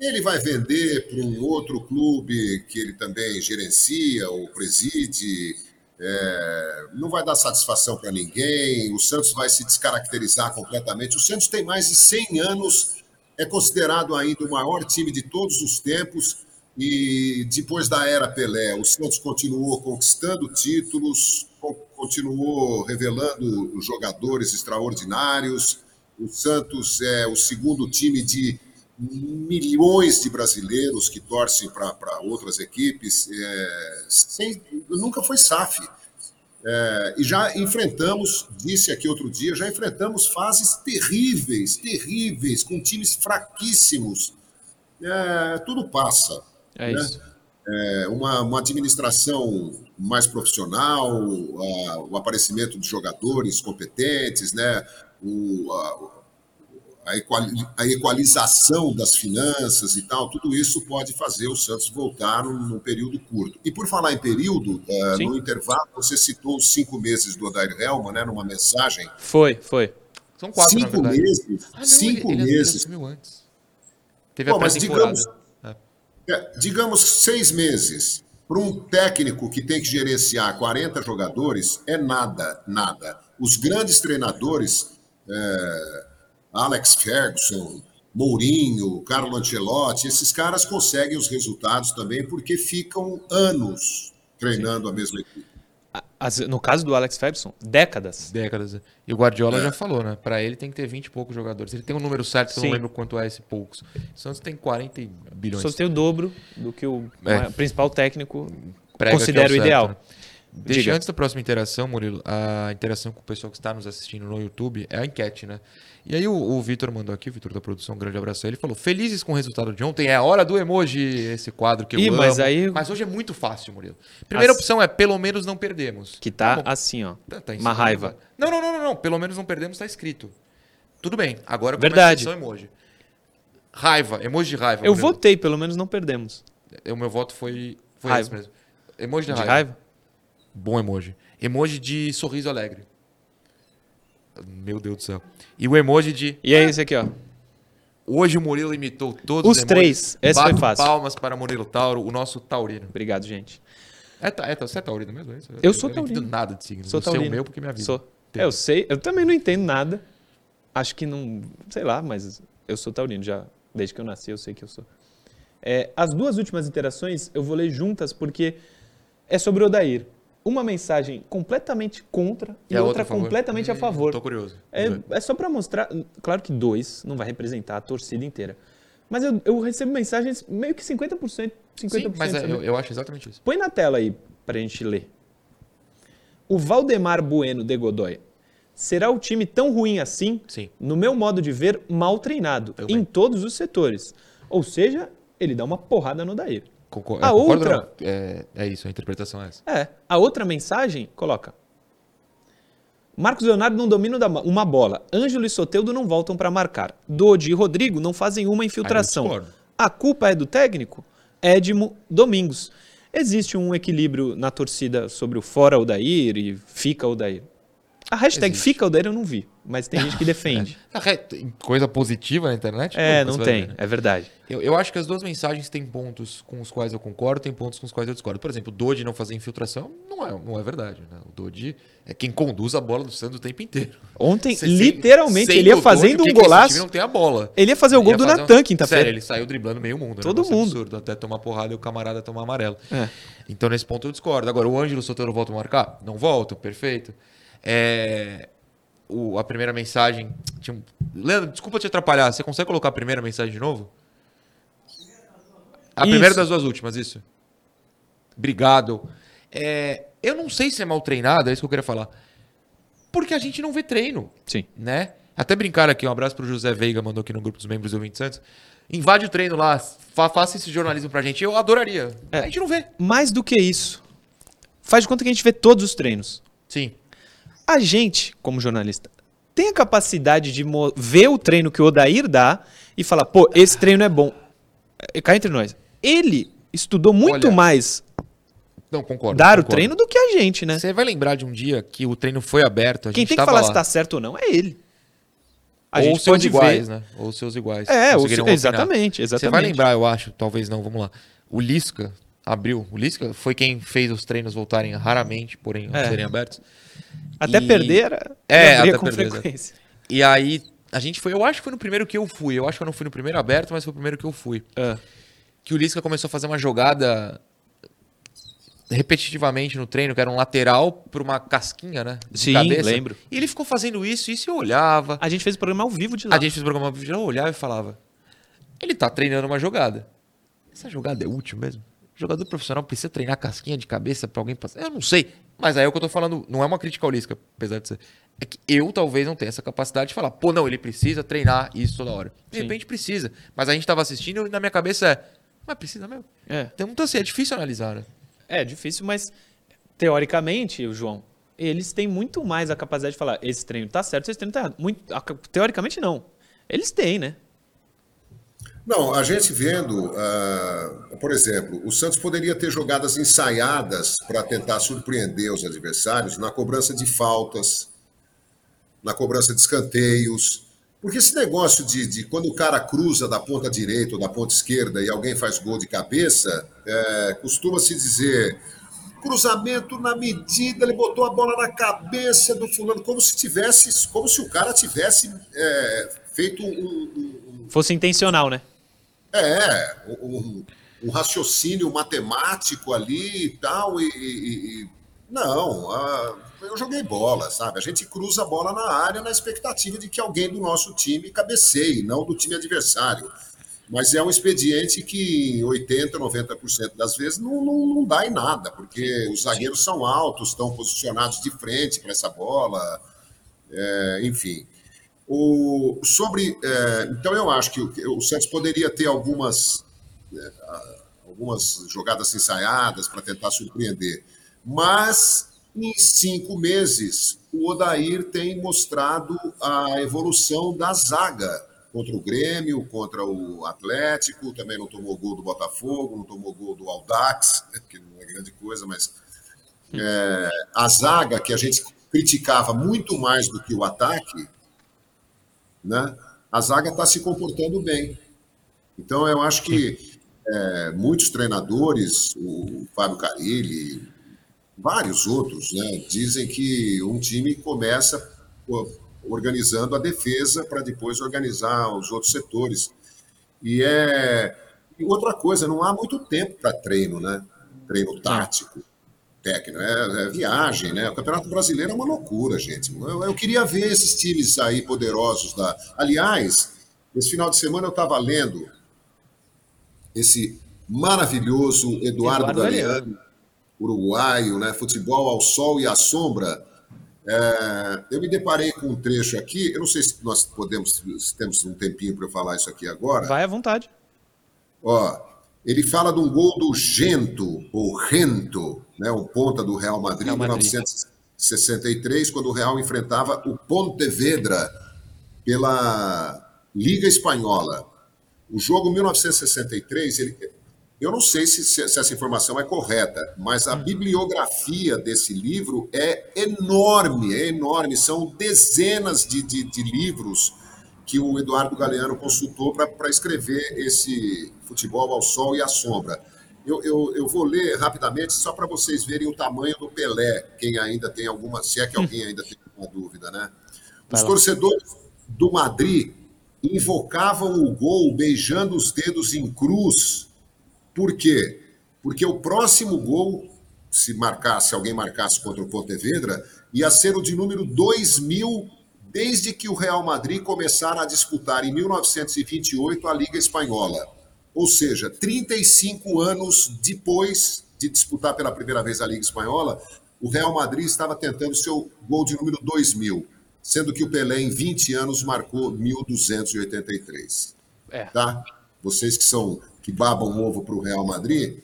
ele vai vender para um outro clube que ele também gerencia ou preside. é, não vai dar satisfação para ninguém. O Santos vai se descaracterizar completamente. O Santos tem mais de 100 anos, é considerado ainda o maior time de todos os tempos. E depois da era Pelé, o Santos continuou conquistando títulos, co- continuou revelando jogadores extraordinários. O Santos é o segundo time de milhões de brasileiros que torcem para outras equipes. É, sem- nunca foi SAF. É, e já enfrentamos, disse aqui outro dia, já enfrentamos fases terríveis, terríveis, com times fraquíssimos. É, tudo passa. É né? isso. É, uma, uma administração mais profissional, a- o aparecimento de jogadores competentes, né? o, a, a equali- a equalização das finanças e tal, tudo isso pode fazer o Santos voltar num, num período curto. E por falar em período, Sim. no intervalo, você citou os cinco meses do Odair Helman, né, numa mensagem. Foi, foi. São quatro, cinco meses, Ah, não, cinco ele, ele meses. Teve Bom, a mas digamos, é, digamos seis meses para um técnico que tem que gerenciar 40 jogadores é nada, nada. Os grandes treinadores, é, Alex Ferguson, Mourinho, Carlo Ancelotti, esses caras conseguem os resultados também porque ficam anos treinando a mesma equipe. As- no caso do Alex Ferguson, décadas. Décadas. E o Guardiola É. já falou, né? Pra ele tem que ter 20 e poucos jogadores. Ele tem um número certo, que eu Sim. não lembro quanto é esse poucos. O Santos tem 40 bilhões. Só tem o dobro do que o É. principal técnico Prega considera o é certo, ideal. né? Deixa Diga. antes da próxima interação, Murilo, a interação com o pessoal que está nos assistindo no YouTube é a enquete, né? E aí o, o Vitor mandou aqui, o Vitor da produção, um grande abraço a ele, falou: Felizes com o resultado de ontem, é a hora do emoji, esse quadro que eu Ih, amo. mas aí- Mas hoje é muito fácil, Murilo. Primeira As- opção é pelo menos não perdemos. Que tá bom. assim, ó. Tá- tá uma raiva. Não, não, não, não, não. Pelo menos não perdemos, tá escrito. Tudo bem. Agora Verdade. começa a emoji. Raiva, emoji de raiva. Eu Murilo. votei, pelo menos não perdemos. O meu voto foi, foi Raiva. esse mesmo. Emoji de, De raiva. raiva? Bom emoji. Emoji de sorriso alegre. Meu Deus do céu. E o emoji de. E é esse aqui, ó. Hoje o Murilo imitou todos Os os três. Esse Bato foi fácil. palmas para Murilo Tauro, o nosso taurino. Obrigado, gente. É, é, você é taurino mesmo? É isso? Eu sou não entendo taurino. nada de signo. Sou eu sei taurino. o meu porque minha vida. Sou. É, eu sei, eu também não entendo nada. Acho que não, sei lá, mas eu sou taurino já, desde que eu nasci eu sei que eu sou. É, as duas últimas interações eu vou ler juntas porque é sobre o Odair. Uma mensagem completamente contra e, E a outra, outra a completamente a favor. tô curioso. É, é só para mostrar, claro que dois não vai representar a torcida inteira. Mas eu, eu recebo mensagens meio que 50%, 50%. Sim, mas é, eu, eu acho exatamente isso. Põe na tela aí pra gente ler. O Valdemar Bueno de Godoy será o time tão ruim assim? Sim. No meu modo de ver, mal treinado em todos os setores. Ou seja, ele dá uma porrada no Daír. Concor- A é, concordo outra-? É, é isso, a interpretação é essa. É. A outra mensagem, coloca. Marcos Leonardo não domina uma bola. Ângelo e Soteudo não voltam para marcar. Dodi e Rodrigo não fazem uma infiltração. A culpa é do técnico? Edmo Domingos. Existe um equilíbrio na torcida sobre o fora Odair e fica Odair. A hashtag Existe. fica Odair eu não vi. Mas tem gente que defende. Coisa positiva na internet? É, não você vai tem, ver, né? é verdade. Eu, eu acho que as duas mensagens têm pontos com os quais eu concordo, tem pontos com os quais eu discordo. Por exemplo, o Dodge não fazer infiltração não é, não é verdade. Né? O Dodge é quem conduz a bola do Santos o tempo inteiro. Ontem, Sem- literalmente, sem ele ia fazendo que um golaço. não tem a bola. Ele ia fazer o gol do Natan um- quinta-feira. Sério, ele saiu driblando meio mundo. Todo um negócio mundo. absurdo, até tomar porrada e o camarada tomar amarelo. É. Então, nesse ponto, eu discordo. Agora, o Ângelo Sotero volta a marcar? Não volta, perfeito. É, o- a primeira mensagem. Tinha. Leandro, desculpa te atrapalhar. Você consegue colocar a primeira mensagem de novo? A Isso. primeira das duas últimas, isso. Obrigado. É, eu não sei se é mal treinado, é isso que eu queria falar. Porque a gente não vê treino. Sim. Né? Até brincar aqui, um abraço pro José Veiga, mandou aqui no grupo dos membros do 20 Santos. Invade o treino lá, fa- faça esse jornalismo pra gente. Eu adoraria. É. A gente não vê. Mais do que isso, faz de conta que a gente vê todos os treinos. Sim. A gente, como jornalista, tem a capacidade de ver o treino que o Odair dá e falar, pô, esse treino é bom. É, Cá entre nós. Ele estudou muito Olha, mais Não, concordo. dar o concordo. treino do que a gente, né? Você vai lembrar de um dia que o treino foi aberto, a Quem tem que falar lá. se tá certo ou não é ele. A Ou seus iguais, ver. né? Ou seus iguais. É, ou se- opinar. exatamente, Você vai exatamente. lembrar, eu acho, talvez não, vamos lá. O Lisca abriu. O Lisca foi quem fez os treinos voltarem raramente, porém É. serem abertos. Até E- perder É, até com perder, exato. frequência. E aí, a gente foi, eu acho que foi no primeiro que eu fui. Eu acho que eu não fui no primeiro aberto, mas foi o primeiro que eu fui. É. Que o Lisca começou a fazer uma jogada repetitivamente no treino, que era um lateral para uma casquinha, né? De Sim, cabeça. lembro. E ele ficou fazendo isso, isso eu olhava. A gente fez o programa ao vivo de lá. A gente fez o programa ao vivo, eu olhava e falava: ele tá treinando uma jogada. Essa jogada é útil mesmo? O jogador profissional precisa treinar casquinha de cabeça pra alguém passar? Eu não sei. Mas aí é o que eu tô falando, não é uma crítica ao Lisca, apesar de ser. É que eu talvez não tenha essa capacidade de falar, pô, não, ele precisa treinar isso toda hora. De Sim. repente precisa. Mas a gente tava assistindo e na minha cabeça é, mas precisa mesmo? É. Então, então assim, é difícil analisar, né? É difícil, mas teoricamente, o João, eles têm muito mais a capacidade de falar esse treino tá certo, esse treino tá errado. Muito, teoricamente não. Eles têm, né? Não, a gente vendo, ah, por exemplo, o Santos poderia ter jogadas ensaiadas para tentar surpreender os adversários na cobrança de faltas, na cobrança de escanteios. Porque esse negócio de, de quando o cara cruza da ponta direita ou da ponta esquerda e alguém faz gol de cabeça, é, costuma se dizer cruzamento na medida, ele botou a bola na cabeça do fulano, como se tivesse, como se o cara tivesse é, feito um, Fosse intencional, né? É, um, raciocínio matemático ali e tal, e, e- e- não, ah, eu joguei bola, sabe? A gente cruza a bola na área na expectativa de que alguém do nosso time cabeceie, não do time adversário. Mas é um expediente que 80, 90% das vezes não, não, não dá em nada, porque os zagueiros são altos, estão posicionados de frente para essa bola, é, enfim. O, sobre, é, então eu acho que o, o Santos poderia ter algumas, é, a- algumas jogadas ensaiadas para tentar surpreender, mas em cinco meses o Odair tem mostrado a evolução da zaga contra o Grêmio, contra o Atlético, também não tomou gol do Botafogo, não tomou gol do Aldax, que não é grande coisa, mas é, a zaga que a gente criticava muito mais do que o ataque, né? A zaga está se comportando bem. Então eu acho que é, muitos treinadores, o Fábio Carilli, vários outros, né, dizem que um time começa organizando a defesa para depois organizar os outros setores. E é e outra coisa, não há muito tempo para treino, né? Treino tático, técnico, é, é viagem, né? O Campeonato Brasileiro é uma loucura, gente. Eu, eu queria ver esses times aí poderosos da. Aliás, esse final de semana eu estava lendo esse maravilhoso Eduardo, Eduardo Galeano, uruguaio, né? Futebol ao sol e à sombra. É, eu me deparei com um trecho aqui. Eu não sei se nós podemos, se temos um tempinho para eu falar isso aqui agora. Vai à vontade. Ó, ele fala de um gol do Gento, ou Rento, né, o ponta do Real Madrid, em Real Madrid. 1963, quando o Real enfrentava o Pontevedra pela Liga Espanhola. O jogo 1963, ele, Eu não sei se, se essa informação é correta, mas a Hum. bibliografia desse livro é enorme, é enorme. São dezenas de, de, de livros que o Eduardo Galeano consultou para escrever esse Futebol ao Sol e à Sombra. Eu, eu, eu vou ler rapidamente, só para vocês verem o tamanho do Pelé, quem ainda tem alguma, se é que alguém ainda tem alguma dúvida, né? Os torcedores do Madrid invocavam o gol beijando os dedos em cruz. Por quê? Porque o próximo gol, se marcasse, alguém marcasse contra o Pontevedra, ia ser o de número 2000, desde que o Real Madrid começara a disputar em 1928 a Liga Espanhola. Ou seja, 35 anos depois de disputar pela primeira vez a Liga Espanhola, o Real Madrid estava tentando seu gol de número 2000, sendo que o Pelé, em 20 anos, marcou 1283. É. Tá? Vocês que são que babam ovo para o Real Madrid,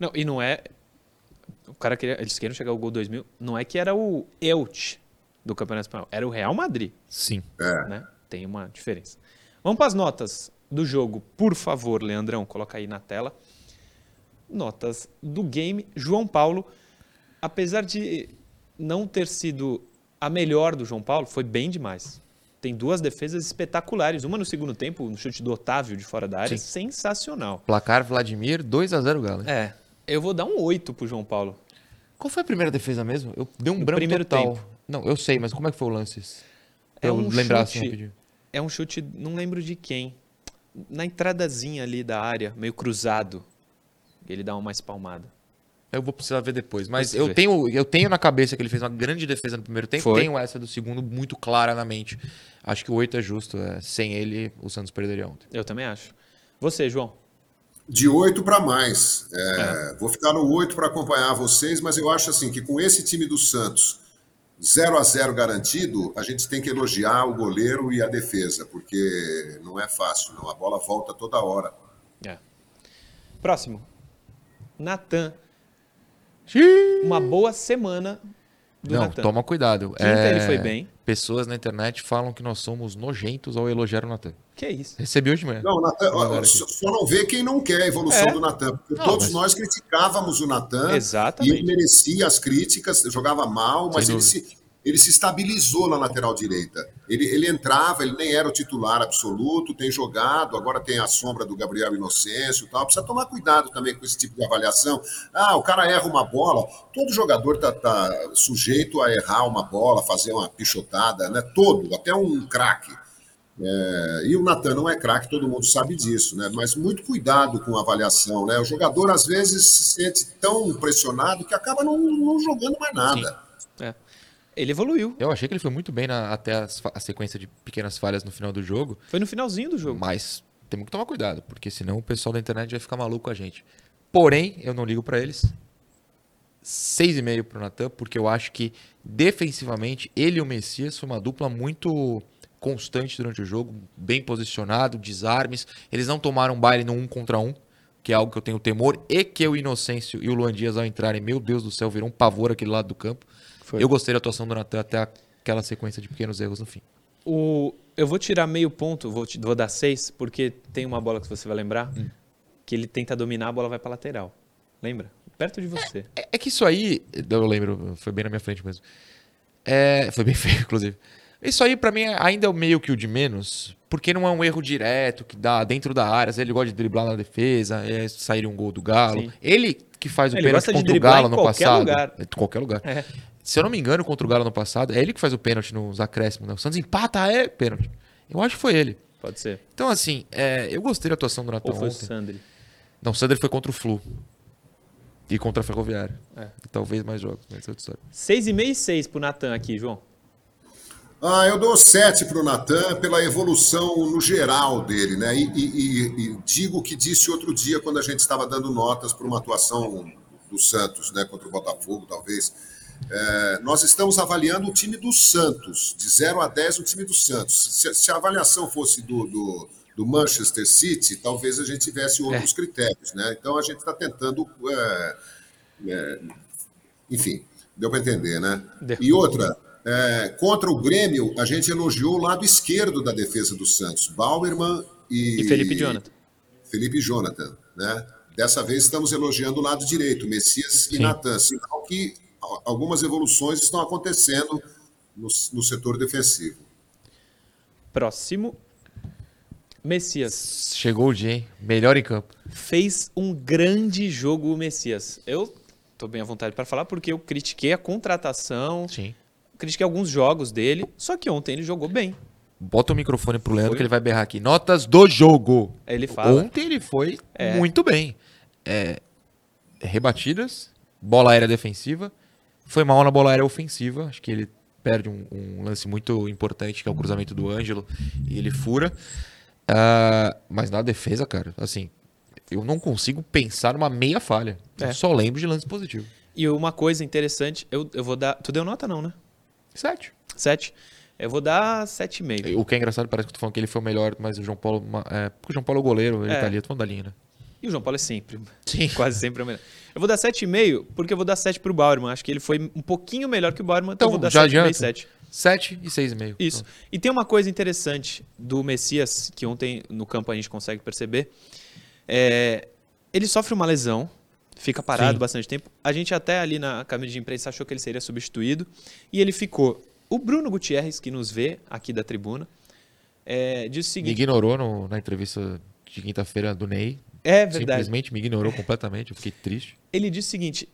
Não, e não é. O cara queria. Eles queriam chegar ao gol 2000. Não é que era o Elche do Campeonato Espanhol. Era o Real Madrid. Sim. É. Né? Tem uma diferença. Vamos para as notas do jogo, por favor, Leandrão. Coloca aí na tela. Notas do game. João Paulo, apesar de não ter sido a melhor do João Paulo, foi bem demais. Tem duas defesas espetaculares. Uma no segundo tempo, no chute do Otávio de fora da área. Sim. Sensacional. Placar Vladimir, 2 a 0 Galo. É. Eu vou dar um 8 pro João Paulo. Qual foi a primeira defesa mesmo? Eu dei um No branco primeiro total. tempo. Não, eu sei, mas como é que foi o lance? É Pra um lembrar assim chute. rapidinho. É um chute, não lembro de quem. Na entradazinha ali da área, meio cruzado. Ele dá uma espalmada. Eu vou precisar ver depois. Mas eu vê. tenho, eu tenho na cabeça que ele fez uma grande defesa no primeiro tempo. Foi. Tenho essa do segundo muito clara na mente. Acho que o 8 é justo. é. Sem ele, o Santos perderia ontem. Eu também acho. Você, João? de 8 para mais. É, Vou ficar no 8 para acompanhar vocês, mas eu acho assim que com esse time do Santos 0 a 0 garantido, a gente tem que elogiar o goleiro e a defesa, porque não é fácil, não. A bola volta toda hora. É. Próximo. Natan. Uma boa semana do Não, Natan. toma cuidado. Quinta É, ele foi bem. Pessoas na internet falam que nós somos nojentos ao elogiar o Natan. Que isso? Recebi hoje de manhã. Não, Natan, ó, só não vê quem não quer a evolução É. do Natan. Porque Não, todos mas- nós criticávamos o Natan. E Exatamente. ele merecia as críticas, jogava mal, mas ele se, ele se estabilizou na lateral direita. Ele, ele entrava, ele nem era o titular absoluto, tem jogado, agora tem a sombra do Gabriel Inocêncio e tal. Precisa tomar cuidado também com esse tipo de avaliação. Ah, o cara erra uma bola. Todo jogador está tá sujeito a errar uma bola, fazer uma pichotada, né? Todo, até um craque. É, e o Natan não é craque, todo mundo sabe disso, né? Mas muito cuidado com a avaliação, né? O jogador às vezes se sente tão pressionado que acaba não, não jogando mais nada. É. Ele evoluiu. Eu achei que ele foi muito bem na- até as a sequência de pequenas falhas no final do jogo. Foi no finalzinho do jogo. Mas temos que tomar cuidado, porque senão o pessoal da internet vai ficar maluco com a gente. Porém, eu não ligo pra eles. 6,5 pro Natan, porque eu acho que defensivamente ele e o Messias foi uma dupla muito constante durante o jogo, bem posicionado, desarmes. Eles não tomaram baile no um contra um, que é algo que eu tenho temor, e que o Inocêncio e o Luan Dias ao entrarem, meu Deus do céu, virou um pavor aquele lado do campo. Foi. Eu gostei da atuação do Natan até aquela sequência de pequenos erros no fim. O, eu vou tirar meio ponto, vou, te- vou dar seis, porque tem uma bola que você vai lembrar, Hum. que ele tenta dominar, a bola vai pra lateral. Lembra? Perto de você. É, é que isso aí, eu lembro, foi bem na minha frente mesmo. É, foi bem feio, inclusive. Isso aí, pra mim, ainda é o meio que o de menos, porque não é um erro direto que dá dentro da área. Ele gosta de driblar na defesa, é sair um gol do Galo. Sim. Ele que faz o Ele pênalti contra o Galo no qualquer passado. lugar. É, de qualquer lugar. É. Se eu não me engano, contra o Galo no passado, é ele que faz o pênalti nos acréscimos. Né? O Santos empata, é pênalti. Eu acho que foi ele. Pode ser. Então, assim, é, eu gostei da atuação do Natan Ou foi o ontem. Sandri. Não, o Sander foi contra o Flu. E contra a Ferroviária. É. Talvez mais jogos, mas é outra história. Seis e meio e seis pro Natan aqui, João. Ah, eu dou 7 para o Natan pela evolução no geral dele, né? E, e- e- digo o que disse outro dia quando a gente estava dando notas para uma atuação do Santos, né? Contra o Botafogo, talvez. É, nós estamos avaliando o time do Santos, de 0 a 10 o time do Santos. Se, se a avaliação fosse do, do, do Manchester City, talvez a gente tivesse outros critérios, né? Então a gente está tentando. é, é, enfim, deu para entender, né? E outra, é, contra o Grêmio, a gente elogiou o lado esquerdo da defesa do Santos, Bauerman e. E Felipe Jonathan. Felipe Jonathan. Né? Dessa vez estamos elogiando o lado direito, Messias e Sim. Natan. Sinal que algumas evoluções estão acontecendo no, no setor defensivo. Próximo. Messias. Chegou o dia, hein? Melhor em campo. Fez um grande jogo o Messias. Eu tô bem à vontade para falar porque eu critiquei a contratação, Sim. Critiquei alguns jogos dele, só que ontem ele jogou bem. Bota o microfone pro Leandro Foi? que ele vai berrar aqui. Notas do jogo. Ele fala. Ontem ele foi É. muito bem. É, rebatidas, bola aérea defensiva. Foi mal na bola aérea ofensiva. Acho que ele perde um, um lance muito importante, que é o cruzamento do Ângelo, e ele fura. Ah, mas na defesa, cara, assim, eu não consigo pensar numa meia falha. É. Eu só lembro de lance positivo. E uma coisa interessante, eu, eu vou dar. Tu deu nota, não, né? Sete. Sete. Eu vou dar sete e meio. O que é engraçado, parece que tu falando que ele foi o melhor, mas o João Paulo. É, porque o João Paulo é o goleiro, ele É. tá ali, eu tô falando da linha, né? E o João Paulo é sempre. Sim. Quase sempre é o melhor. Eu vou dar 7,5 porque eu vou dar 7 pro Bauerman. Acho que ele foi um pouquinho melhor que o Bauerman, então, eu vou dar já 7,5 adianta. e 7. 7 e 6,5. Isso. E tem uma coisa interessante do Messias, que ontem no campo a gente consegue perceber. É, ele sofre uma lesão, fica parado Sim. bastante tempo. A gente até ali na cabine de imprensa achou que ele seria substituído. E ele ficou. O Bruno Gutierrez, que nos vê aqui da tribuna, é, disse o Me seguinte. ignorou no- na entrevista de quinta-feira do Ney. É verdade. Simplesmente me ignorou completamente, eu fiquei triste. Ele disse o seguinte: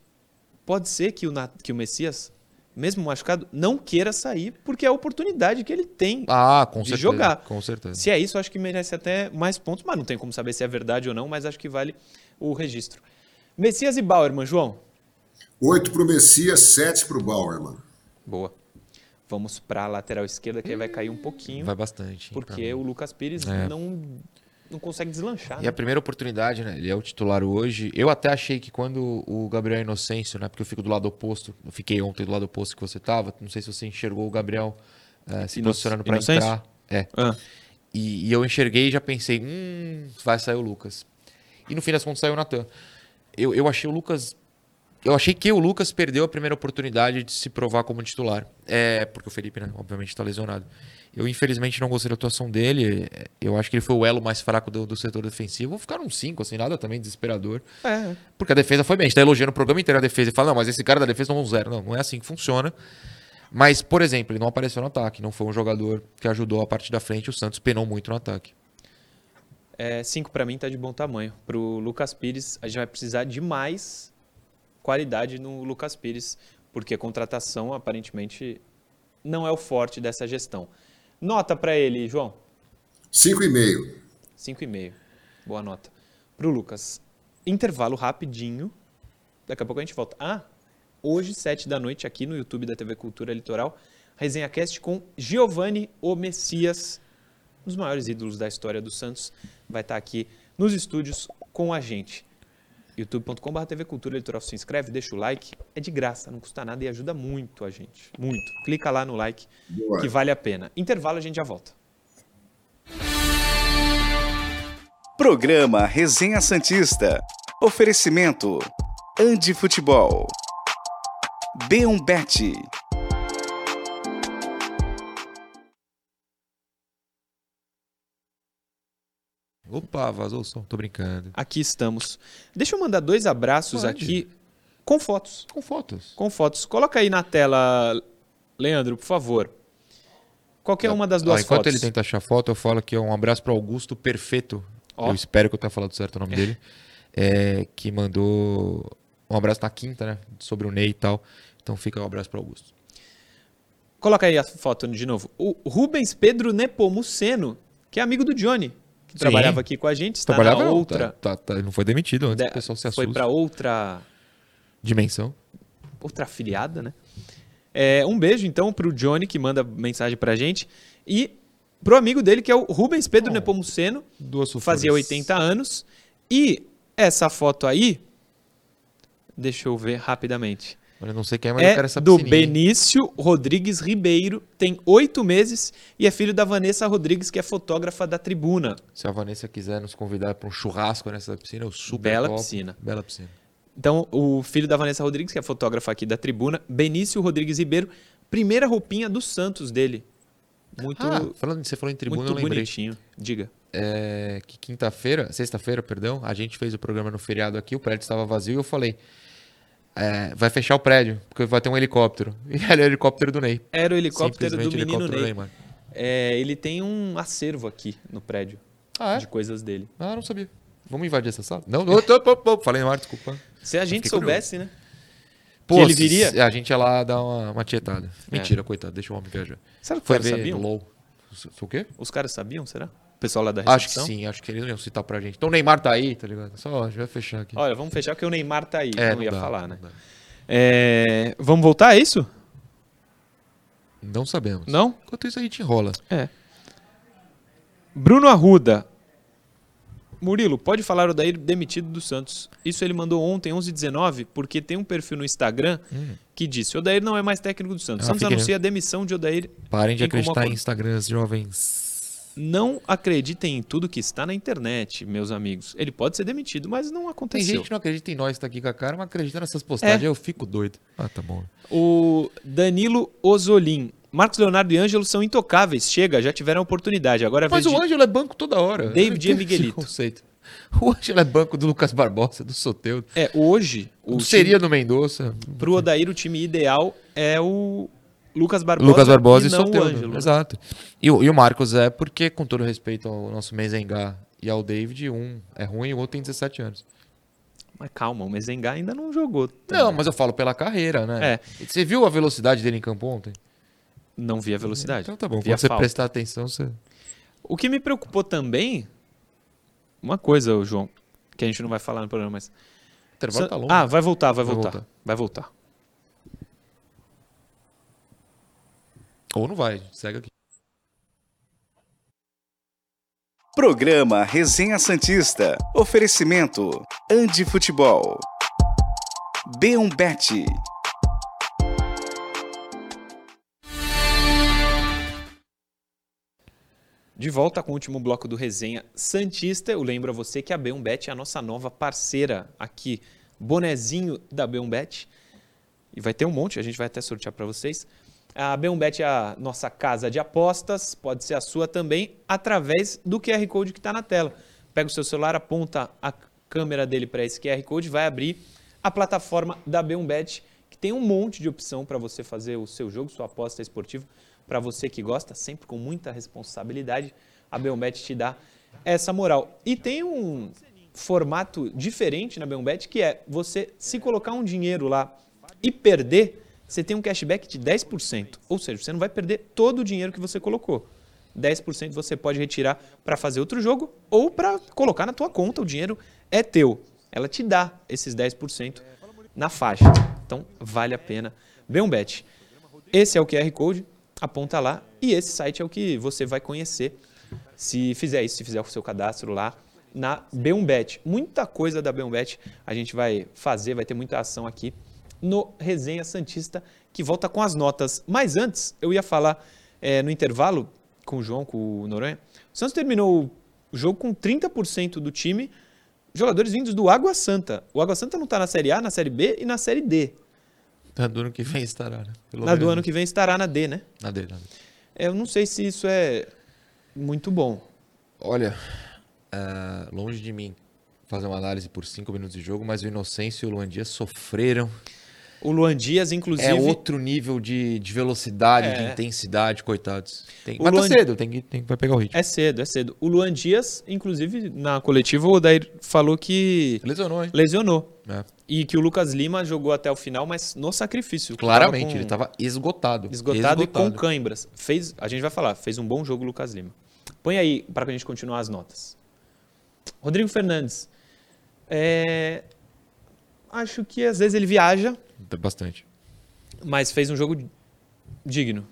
pode ser que o, que o Messias, mesmo machucado, não queira sair, porque é a oportunidade que ele tem Ah, de certeza. jogar. Com certeza. Se é isso, acho que merece até mais pontos, mas não tem como saber se é verdade ou não, mas acho que vale o registro. Messias e Bauerman, João. Oito para o Messias, sete para o Bauerman. Boa. Vamos para a lateral esquerda, que aí vai cair um pouquinho. Vai bastante. hein, Porque o Lucas Pires É. não, não consegue deslanchar. E né? a primeira oportunidade, né? Ele é o titular hoje. Eu até achei que quando o Gabriel Inocêncio, né? Porque eu fico do lado oposto, eu fiquei ontem do lado oposto que você tava. Não sei se você enxergou o Gabriel eh, se Ino- posicionando para Inocêncio? entrar. É. Ah. E, e eu enxerguei e já pensei, hum, vai sair o Lucas. E no fim das contas saiu o Natan. Eu, eu achei o Lucas. Eu achei que o Lucas perdeu a primeira oportunidade de se provar como titular. É, porque o Felipe, né, obviamente, está lesionado. Eu, infelizmente, não gostei da atuação dele. Eu acho que ele foi o elo mais fraco do, do setor defensivo. Vou ficar um 5, assim, nada também desesperador. É. Porque a defesa foi bem. A gente tá elogiando o programa inteiro a defesa e fala, não, mas esse cara da defesa não é um zero. Não, não é assim que funciona. Mas, por exemplo, ele não apareceu no ataque. Não foi um jogador que ajudou a parte da frente. O Santos penou muito no ataque. É, cinco para mim tá de bom tamanho. Pro Lucas Pires, a gente vai precisar de mais qualidade no Lucas Pires, porque a contratação aparentemente não é o forte dessa gestão. Nota para ele, João. Cinco e meio. 5,5. Boa nota. Pro Lucas. Intervalo rapidinho. Daqui a pouco a gente volta. Ah, hoje, 7 da noite, aqui no YouTube da TV Cultura Litoral, Resenha Cast com Giovanni O Messias, um dos maiores ídolos da história do Santos, vai estar aqui nos estúdios com a gente. youtube.com.br TV Cultura Litoral. Se inscreve, deixa o like. É de graça, não custa nada e ajuda muito a gente. Muito. Clica lá no like Boa. que vale a pena. Intervalo, a gente já volta. Programa Resenha Santista. Oferecimento: Andi Futebol. B1 Opa, vazou o som. Tô brincando. Aqui estamos. Deixa eu mandar dois abraços Pode. aqui com fotos. Com fotos. Com fotos. Coloca aí na tela, Leandro, por favor. Qualquer uma das duas enquanto fotos. ele tenta achar foto, eu falo que é um abraço para Augusto Perfeito. Eu espero que eu tenha falado certo o nome dele. É, que mandou um abraço na quinta, né? Sobre o Ney e tal. Então fica um abraço para Augusto. Coloca aí a foto de novo. O Rubens Pedro Nepomuceno, que é amigo do Johnny, que Sim. trabalhava aqui com a gente, está Trabalhava na outra. tá- tá- tá- não foi demitido antes, de- o pessoal se assusta. foi para outra Dimensão. outra afiliada, né? É, um beijo, então, pro Johnny, que manda mensagem pra gente. E pro amigo dele, que é o Rubens Pedro Oh, Nepomuceno. Duas. Fazia 80 anos. E essa foto aí. Deixa eu ver rapidamente. Eu não sei quem é, mas eu quero É essa do? Benício Rodrigues Ribeiro. Tem oito meses e é filho da Vanessa Rodrigues, que é fotógrafa da tribuna. Se a Vanessa quiser nos convidar para um churrasco nessa piscina, eu super Bela topo. piscina. Bela piscina. Então, o filho da Vanessa Rodrigues, que é fotógrafa aqui da tribuna, Benício Rodrigues Ribeiro, primeira roupinha do Santos dele. Muito, Ah, falando, você falou em tribuna, muito eu lembrei. bonitinho. Diga. é, que quinta-feira, sexta-feira, perdão, a gente fez o programa no feriado aqui, o prédio estava vazio e eu falei. É, vai fechar o prédio, porque vai ter um helicóptero. E era o helicóptero do Ney. Era o helicóptero do menino helicóptero do Ney. Neymar. É, ele tem um acervo aqui no prédio Ah, é? de coisas dele. Ah, não sabia. Vamos invadir essa sala? Não, não, falei Neymar, desculpa. Se a gente soubesse, né? Pô, que ele viria. se A gente ia lá dar uma, uma tietada. Mentira, coitado, deixa o homem viajar. Será que Foi ver sabiam? LOL. O quê? Os caras sabiam, será? Pessoal lá da Acho que recepção? sim, acho que eles iam citar pra gente. Então o Neymar tá aí, tá ligado? Só, a gente vai fechar aqui. Olha, vamos fechar porque o Neymar tá aí. É, não, não ia dá, falar, né? É, Vamos voltar, é isso? Não sabemos. Não? Enquanto isso a gente enrola. É. Bruno Arruda. Murilo, pode falar o Daír demitido do Santos. Isso ele mandou ontem, 11h19, porque tem um perfil no Instagram Hum. que disse: Odair não é mais técnico do Santos. Ah, Santos anuncia a demissão de Odair. Parem de acreditar em. Instagrams jovens. Não acreditem em tudo que está na internet, meus amigos. Ele pode ser demitido, mas não Tem aconteceu. gente que não acredita em nós, tá aqui com a cara, mas acredita nessas postagens. É. Eu fico doido. Ah, tá bom. O Danilo Ozolin. Marcos Leonardo e Ângelo são intocáveis. Chega, já tiveram a oportunidade. Agora é Mas o de- Ângelo é banco toda hora. David e Miguelito. conceito. O Ângelo é banco do Lucas Barbosa, do Soteudo. É, hoje. O Seria time, no Mendonça. pro Odair, o time ideal é o Lucas Barbosa. Lucas Barbosa e, e não o Soteudo. Ângelo. né? Exato. E, o- e o Marcos é porque, com todo respeito ao nosso Mezengá e ao David, um é ruim e o outro tem 17 anos. Mas calma, o Mezengá ainda não jogou. Não, mas eu falo pela carreira, né? É. Você viu a velocidade dele em campo ontem? Não vi a velocidade. Então tá bom. Quando você falta. prestar atenção, você. O que me preocupou também. Uma coisa, João, que a gente não vai falar no programa, mas. O intervalo Sa- tá longo. Ah, vai voltar, vai, Vai voltar. voltar. Vai voltar. Ou não vai, segue aqui. Programa Resenha Santista. Oferecimento: Andi Futebol. B1Bet. De volta com o último bloco do Resenha Santista. Eu lembro a você que a B1Bet é a nossa nova parceira aqui. Bonezinho da B1Bet. E vai ter um monte, a gente vai até sortear para vocês. A B1Bet é a nossa casa de apostas, pode ser a sua também, através do QR Code que está na tela. Pega o seu celular, aponta a câmera dele para esse QR Code, vai abrir a plataforma da B1Bet, que tem um monte de opção para você fazer o seu jogo, sua aposta esportiva. Para você que gosta, sempre com muita responsabilidade, a B1Bet te dá essa moral. E tem um formato diferente na B1Bet, que é você se colocar um dinheiro lá e perder, você tem um cashback de 10%. Ou seja, você não vai perder todo o dinheiro que você colocou. 10% você pode retirar para fazer outro jogo ou para colocar na tua conta, o dinheiro é teu. Ela te dá esses 10% na faixa. Então, vale a pena. B1Bet. Esse é o QR Code, aponta lá e esse site é o que você vai conhecer se fizer isso, se fizer o seu cadastro lá na B1Bet. Muita coisa da B1Bet a gente vai fazer, vai ter muita ação aqui no Resenha Santista, que volta com as notas. Mas antes, eu ia falar eh, no intervalo com o João, com o Noronha. O Santos terminou o jogo com 30% do time, jogadores vindos do Água Santa. O Água Santa não está na Série A, na Série B e na Série D. Na do ano que vem estará, né? Pelo na do ano que vem estará na D, né? Na D, na D. É, Eu não sei se isso é muito bom. Olha, ah, longe de mim fazer uma análise por cinco minutos de jogo, mas o Inocêncio e o Luan Dias sofreram. O Luan Dias, inclusive. É outro nível de, de velocidade, É. de intensidade, coitados. Tem, O mas Luan- tá cedo, tem que, tem, vai pegar o ritmo. É cedo, é cedo. O Luan Dias, inclusive, na coletiva, o Odair falou que Lesionou, hein? lesionou. É. E que o Lucas Lima jogou até o final, mas no sacrifício. Claramente, Tava com- ele estava esgotado. esgotado, e com cãibras. Fez, a gente vai falar, fez um bom jogo o Lucas Lima. Põe aí para a gente continuar as notas. Rodrigo Fernandes. É, Acho que às vezes ele viaja, Bastante. mas fez um jogo digno.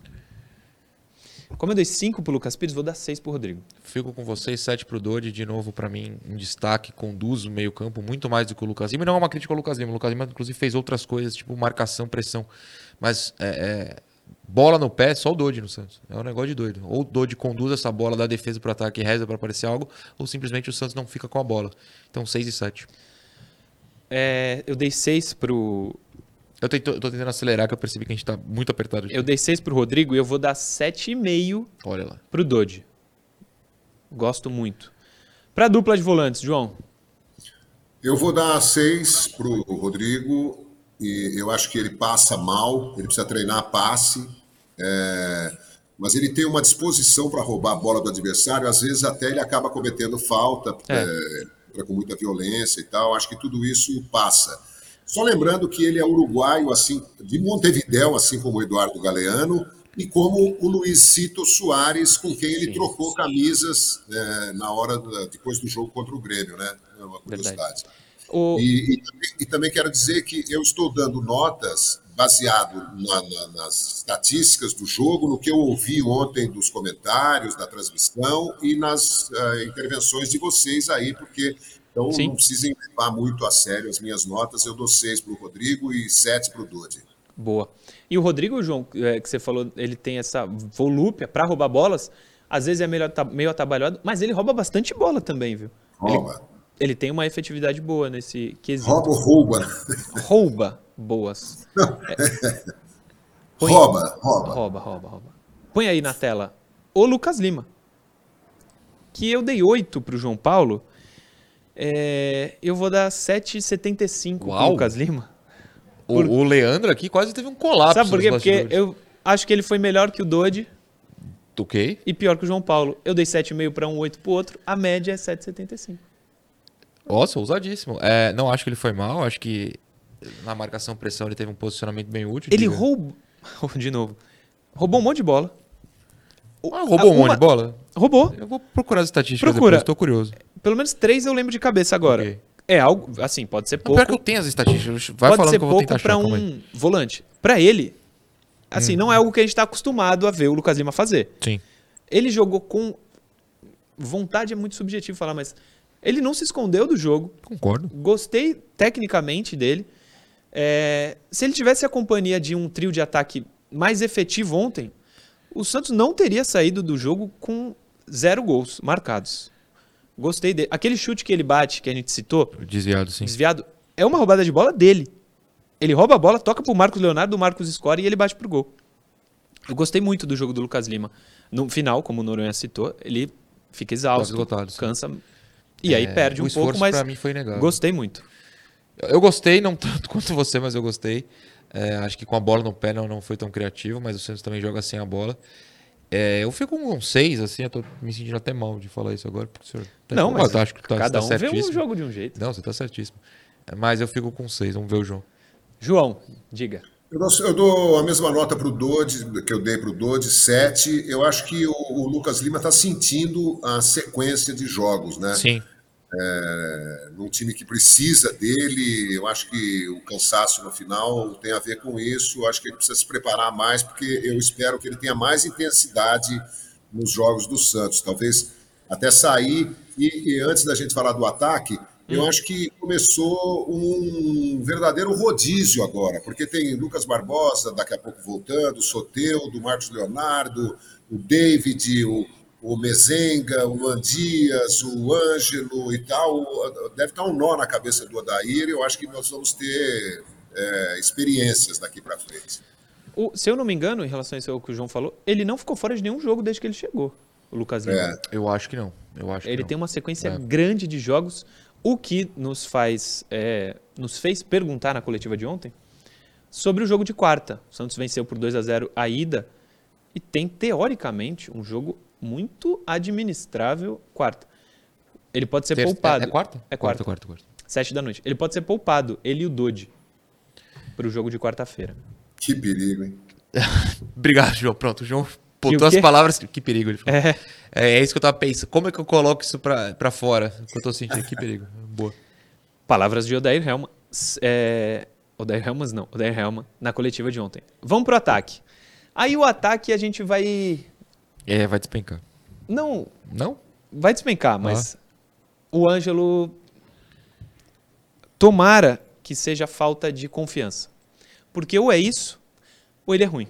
Como eu dei 5 pro Lucas Pires, vou dar 6 pro Rodrigo. Fico com vocês, 7 pro Dodi, de novo, pra mim, um destaque, conduz o meio campo muito mais do que o Lucas Lima. E não é uma crítica ao Lucas Lima, o Lucas Lima, inclusive, fez outras coisas, tipo marcação, pressão. Mas é, é, bola no pé, só o Dodi no Santos. É um negócio de doido. Ou o Dodi conduz essa bola da defesa pro ataque e reza pra aparecer algo, ou simplesmente o Santos não fica com a bola. Então, 6 e 7. É, eu dei 6 pro. Eu, tento, eu tô tentando acelerar, que eu percebi que a gente tá muito apertado aqui. Eu dei 6 pro Rodrigo e eu vou dar 7,5 Olha lá. pro Dodge. Gosto muito. Para dupla de volantes, João. Eu vou dar seis para o Rodrigo e eu acho que ele passa mal, ele precisa treinar passe, é, mas ele tem uma disposição para roubar a bola do adversário, às vezes até ele acaba cometendo falta, É. é, entra com muita violência e tal, acho que tudo isso passa. Só lembrando que ele é uruguaio, assim, de Montevidéu, assim como o Eduardo Galeano, e como o Luizito Soares, com quem ele trocou camisas é, na hora da- depois do jogo contra o Grêmio, né? É uma curiosidade. O- E, e também- e também quero dizer que eu estou dando notas baseado na- na- nas estatísticas do jogo, no que eu ouvi ontem dos comentários, da transmissão e nas eh, intervenções de vocês aí, porque então Sim. não precisem levar muito a sério as minhas notas. Eu dou seis para o Rodrigo e sete para o Dodi. Boa. E o Rodrigo, João, é, que você falou, ele tem essa volúpia para roubar bolas. Às vezes é meio, meio atabalhado, mas ele rouba bastante bola também, viu? Rouba. Ele, ele tem uma efetividade boa nesse quesito. Rouba ou rouba? Rouba boas. Põe- Rouba, rouba. Rouba, rouba, rouba. Põe aí na tela o Lucas Lima. Que eu dei 8 pro João Paulo. É, eu vou dar 7,75 pro Uau. Lucas Lima. O, Por- o Leandro aqui quase teve um colapso. Sabe por nos quê? Porque bastidores. eu acho que ele foi melhor que o Dodge Ok. e pior que o João Paulo. Eu dei 7,5 para um, 8 pro outro. A média é 7,75. Nossa, ousadíssimo. É, não acho que ele foi mal, acho que na marcação pressão ele teve um posicionamento bem útil. Ele diga. roubou. De novo. Roubou um monte de bola. Ah, roubou um monte de bola? Roubou. Eu vou procurar as estatísticas Procura. depois, tô curioso. Pelo menos três eu lembro de cabeça agora. Ok. É algo, assim, pode ser Não, pouco. pior que eu tenho as estatísticas. Vai pode falando ser que eu vou pouco calma um volante. Pra ele, assim, Hum. não é algo que a gente tá acostumado a ver o Lucas Lima fazer. Sim. Ele jogou com vontade é muito subjetivo falar, mas ele não se escondeu do jogo. Concordo. Gostei tecnicamente dele. É, se ele tivesse a companhia de um trio de ataque mais efetivo ontem, o Santos não teria saído do jogo com zero gols marcados. Gostei dele. Aquele chute que ele bate, que a gente citou, Desviado, sim. desviado, é uma roubada de bola dele. Ele rouba a bola, toca pro Marcos Leonardo, o Marcos escore e ele bate pro gol. Eu gostei muito do jogo do Lucas Lima. No final, como o Noronha citou, ele fica exausto, esgotado, sim. cansa e aí É, perde o um pouco, mas pra mim foi inegável. gostei muito. Eu gostei, não tanto quanto você, mas eu gostei. É, acho que com a bola no pé não, não foi tão criativo, mas o Santos também joga sem a bola. É, eu fico com um 6, assim, eu tô me sentindo até mal de falar isso agora, porque o senhor. tá- Não, mas eu acho que tá, cada tá um vê um certíssimo. jogo de um jeito. Não, você tá certíssimo. É, Mas eu fico com 6, vamos ver o João. João, diga. Eu dou, eu dou a mesma nota para o Dodi, que eu dei para o Dodi, 7. Eu acho que o, o Lucas Lima está sentindo a sequência de jogos, né? Sim. É, num time que precisa dele, eu acho que o cansaço no final tem a ver com isso. Eu acho que ele precisa se preparar mais, porque eu espero que ele tenha mais intensidade nos jogos do Santos. Talvez até sair. E, e antes da gente falar do ataque, eu acho que começou um verdadeiro rodízio agora, porque tem Lucas Barbosa daqui a pouco voltando, o Soteudo, Marcos Leonardo, o David, o, o Mezenga, o Luan Dias, o Ângelo e tal. Deve estar um nó na cabeça do Odair e eu acho que nós vamos ter é, experiências daqui para frente. O- se eu não me engano, em relação a isso ao que o João falou, ele não ficou fora de nenhum jogo desde que ele chegou, o Lucas Lima. É. Eu acho que não. Eu acho que Ele não. tem uma sequência É. grande de jogos, o que nos faz, é, nos fez perguntar na coletiva de ontem sobre o jogo de quarta. O Santos venceu por 2 a 0 a ida e tem teoricamente um jogo muito administrável quarta. Ele pode ser Terça- poupado. É, é quarta? É quarta. Quarta, quarta, quarta. Sete da noite. Ele pode ser poupado, ele e o Dodi, para o jogo de quarta-feira. Que perigo, hein? Obrigado, João. Pronto, o João botou as palavras. Que perigo, ele falou. É. É, é isso que eu tava pensando. Como é que eu coloco isso pra, pra fora? Que eu tô sentindo. Que perigo. Boa. Palavras de Odair Helman. É... Odair Helmans não, Odair Helman na coletiva de ontem. Vamos pro ataque. Aí o ataque a gente vai. É, vai despencar. Não, Não? vai despencar, mas o Ângelo. Tomara que seja falta de confiança. Porque ou é isso, ou ele é ruim.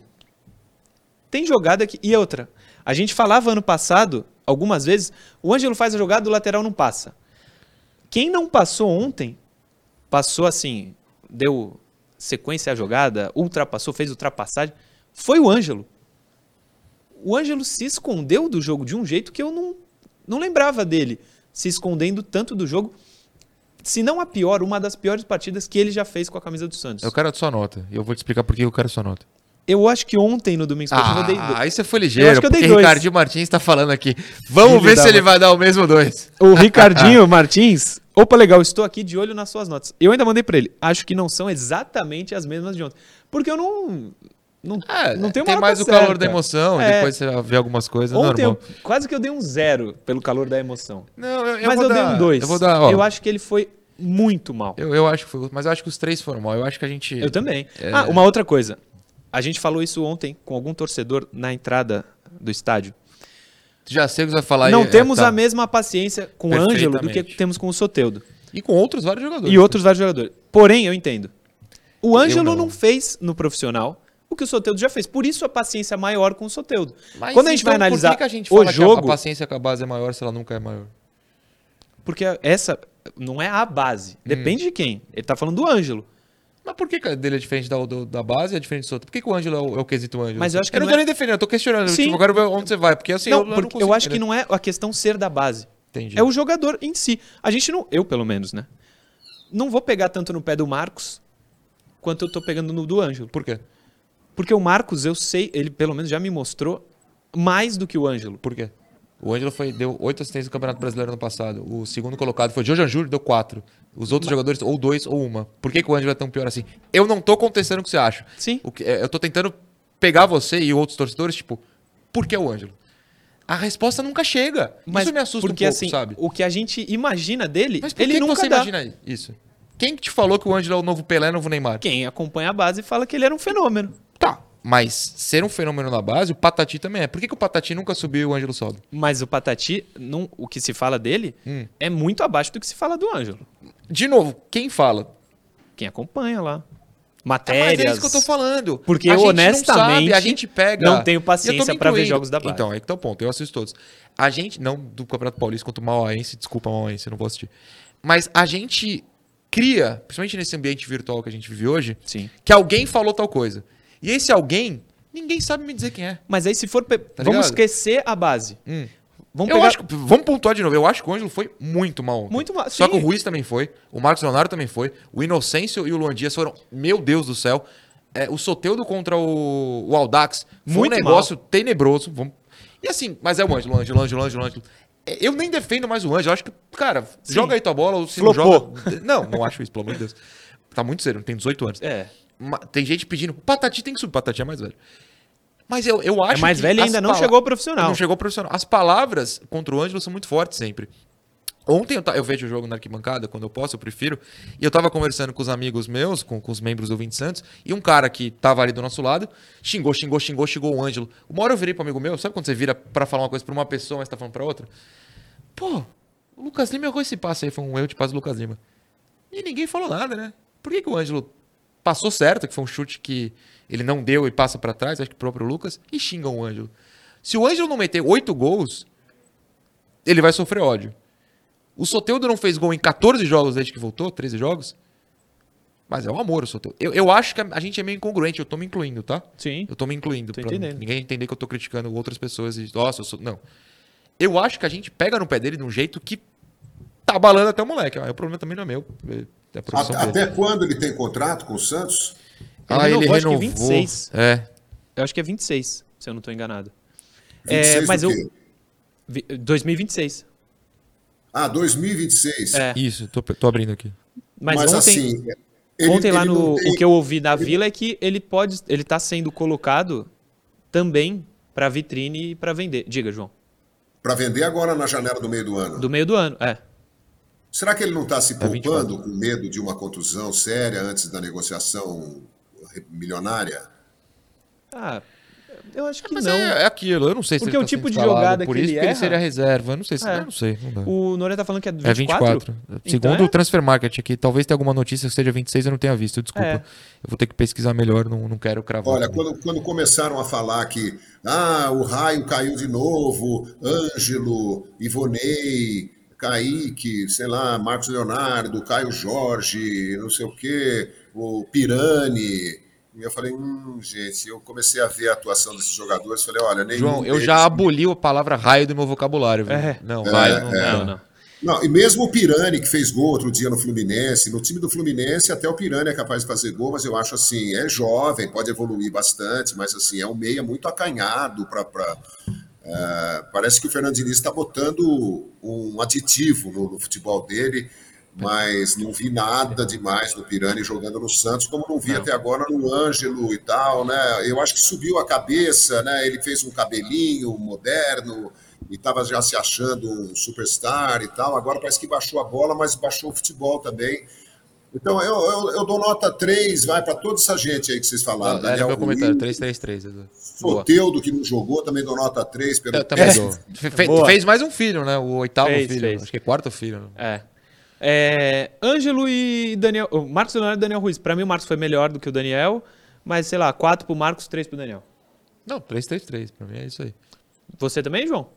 Tem jogada que. E outra. A gente falava ano passado, algumas vezes, o Ângelo faz a jogada, o lateral não passa. Quem não passou ontem, passou assim, deu sequência à jogada, ultrapassou, fez ultrapassagem, foi o Ângelo. O Ângelo se escondeu do jogo de um jeito que eu não, não lembrava dele se escondendo tanto do jogo. Se não a pior, uma das piores partidas que ele já fez com a camisa do Santos. Eu quero a sua nota. Eu vou te explicar por que eu quero a sua nota. Eu acho que ontem no Domingo Esportivo eu dei dois. Ah, aí você foi Eu ligeiro, acho que eu dei porque dois. Ricardinho Martins tá falando aqui. Vamos ver se ele vai dar o mesmo dois. O Ricardinho Martins. Opa, legal, estou aqui de olho nas suas notas. Eu ainda mandei pra ele. Acho que não são exatamente as mesmas de ontem. Porque eu não. Não, não tenho uma Tem nota mais o certa. calor da emoção, É. depois você vê algumas coisas, Ontem normal. eu, quase que eu dei um zero pelo calor da emoção. Não, eu, eu Mas eu dar, dei um dois. Eu vou dar, ó, Eu acho que ele foi muito mal. eu, eu acho que foi, mas eu acho que os três foram mal. Eu acho que a gente Eu também. É. Ah, uma outra coisa. A gente falou isso ontem com algum torcedor na entrada do estádio. já sei o que você vai falar aí, não é, temos tá. a mesma paciência com o Ângelo do que temos com o Soteudo. E com outros vários jogadores. E outros vários jogadores. Porém, eu entendo. O Ângelo não. não. fez no profissional o que o Soteudo já fez. Por isso a paciência maior com o Soteudo. Mas Quando a gente então, vai analisar por que, que a gente o fala que a- jogo, a paciência com a base é maior se ela nunca é maior? porque essa não é a base. Hum. Depende de quem. Ele tá falando do Ângelo. Mas por que dele é diferente da, do- da base e é diferente do outro? Por que, que o Ângelo é o, é o quesito Ângelo? Mas eu acho que eu não não tô é- nem defendendo, eu tô questionando. Sim. Tipo, eu quero ver onde você vai. Porque assim, não, eu, eu, porque não eu acho que não é a questão ser da base. Entendi. É o jogador em si. A gente não, eu pelo menos, né? Não vou pegar tanto no pé do Marcos quanto eu tô pegando no do Ângelo. Por quê? Porque o Marcos, eu sei, ele pelo menos já me mostrou mais do que o Ângelo. Por quê? O Ângelo foi, deu oito assistências no Campeonato Brasileiro no passado. O segundo colocado foi o Jojan Júlio, deu quatro. Os outros jogadores, ou dois ou uma. Por que, que o Ângelo é tão pior assim? Eu não tô contestando o que você acha. Sim. O que, é, eu tô tentando pegar você e outros torcedores, tipo, por que o Ângelo? A resposta nunca chega. Isso me assusta porque, um pouco, assim, sabe? o que a gente imagina dele, Mas por ele que, que nunca você dá. imagina isso? Quem que te falou que o Ângelo é o novo Pelé, novo Neymar? Quem acompanha a base fala que ele era um fenômeno. Tá. Mas ser um fenômeno na base, o Patati também é. Por que, que o Patati nunca subiu e o Ângelo sobe? Mas o Patati, não, o que se fala dele Hum. é muito abaixo do que se fala do Ângelo. De novo, quem fala? Quem acompanha lá. Mas Matérias. é isso que eu tô falando. Porque a honestamente, não sabe, a gente pega. não tenho paciência pra ver jogos da base. Então, aí que tá o ponto. Eu assisto todos. A gente, não do Campeonato Paulista contra o Mauaense, desculpa, Mauaense, eu não vou assistir. Mas a gente cria, principalmente nesse ambiente virtual que a gente vive hoje, Sim. que alguém falou tal coisa. E esse alguém, ninguém sabe me dizer quem é. Mas aí se for... pe- vamos ligado? esquecer a base. Hum. Vamos eu pegar... acho que, vamos pontuar de novo. Eu acho que o Ângelo foi muito mal. ontem. Muito mal, Só que o Ruiz também foi. O Marcos Leonardo também foi. O Inocêncio e o Luan Dias foram. Meu Deus do céu. É, o Soteudo contra o, o Aldax foi Muito um negócio tenebroso. Vamos... E assim, mas é o Ângelo, Ângelo, Ângelo, Ângelo, Ângelo. É, Eu nem defendo mais o Ângelo. Eu acho que, cara, Sim. joga aí tua bola. Ou se Flopou. não joga. Não, não acho isso, pelo amor de Deus. Tá muito sério, tem 18 anos. É. Tem gente pedindo. Patati tem que subir. Patati é mais velho. Mas eu, eu acho É mais que velho e ainda não chegou ao profissional. Não chegou ao profissional. As palavras contra o Ângelo são muito fortes sempre. Ontem eu, eu vejo o jogo na arquibancada, quando eu posso, eu prefiro. E eu tava conversando com os amigos meus, com, com os membros do 20 Santos, e um cara que tava ali do nosso lado xingou, xingou, xingou, xingou o Ângelo. Uma hora eu virei pro amigo meu, sabe quando você vira pra falar uma coisa pra uma pessoa, mas tá falando pra outra? Pô, o Lucas Lima errou esse passe aí, foi um erro de passe do Lucas Lima. E ninguém falou nada, né? Por que, que o Ângelo passou certo, que foi um chute que ele não deu e passa pra trás, acho que o próprio Lucas, e xingam o Ângelo? Se o Ângelo não meter oito gols, ele vai sofrer ódio. O Soteudo não fez gol em 14 jogos desde que voltou, 13 jogos. Mas é um amor o Soteudo. Eu, eu acho que a, a gente é meio incongruente, eu tô me incluindo, tá? Sim. Eu tô me incluindo. Tô pra entendendo. ninguém entender que eu tô criticando outras pessoas e. Nossa, eu sou. Não. Eu acho que a gente pega no pé dele de um jeito que tá abalando até o moleque. Ah, o problema também não é meu. É a profissão Até, dele. até quando ele tem contrato com o Santos? Ah, ele renovou, acho que renovou. 26. É. Eu acho que é 26, se eu não tô enganado. 26 é, mas do eu... quê? vi- 2026. Ah, 2026. É. Isso, tô, tô abrindo aqui. Mas, Mas, ontem, assim, ele- ontem lá ele no tem- o que eu ouvi da Vila é que ele pode, ele tá sendo colocado também para vitrine e para vender. Diga, João. Para vender agora na janela do meio do ano. Do meio do ano, é. Será que ele não está se É 24. poupando com medo de uma contusão séria antes da negociação milionária? Ah, eu acho que Mas não. é, é aquilo, eu não sei se Porque ele o tá tipo de jogada por que isso ele que ele erra- seria reserva. Eu não sei se. É. Eu não sei. Não dá. O Noronha tá falando que é 24? É 24. Então Segundo é- o Transfer Market aqui, talvez tenha alguma notícia que seja 26, eu não tenha visto, desculpa. É. Eu vou ter que pesquisar melhor, não, não quero cravar. Olha, quando, quando começaram a falar que ah, o raio caiu de novo, Ângelo, Ivonei, Kaique, sei lá, Marcos Leonardo, Caio Jorge, não sei o quê, o Pirani, E eu falei, hum, gente, eu comecei a ver a atuação desses jogadores, falei, olha, nenhum João, eu já aboli a palavra raio do meu vocabulário, viu? É. Não, É, raio não, é. não, não. Não, e mesmo o Pirani, que fez gol outro dia no Fluminense, no time do Fluminense, até o Pirani é capaz de fazer gol, mas eu acho assim, é jovem, pode evoluir bastante, mas assim, é um meia muito acanhado para. parece que o Fernando Diniz está botando um aditivo no, no futebol dele, mas não vi nada demais do Pirani jogando no Santos, como não vi até agora no Ângelo e tal, né? Eu acho que subiu a cabeça, né? Ele fez um cabelinho moderno e estava já se achando um superstar e tal. Agora parece que baixou a bola, mas baixou o futebol também. Então eu, eu, eu dou nota 3, vai para toda essa gente aí que vocês falaram. Era Daniel meu comentário, Ruiz, 333, Edu. Boa. Soteudo, que não jogou, também dou nota 3 pelo Eu também teste. dou. Fe- fez mais um filho, né? O oitavo Fez, filho. fez. Acho que é quarto filho. né? É. É, Ângelo e Daniel. Marcos Leonardo e Daniel Ruiz. Pra mim, o Marcos foi melhor do que o Daniel, mas sei lá, 4 pro Marcos, 3 pro Daniel. Não, 333, pra mim é isso aí. Você também, João?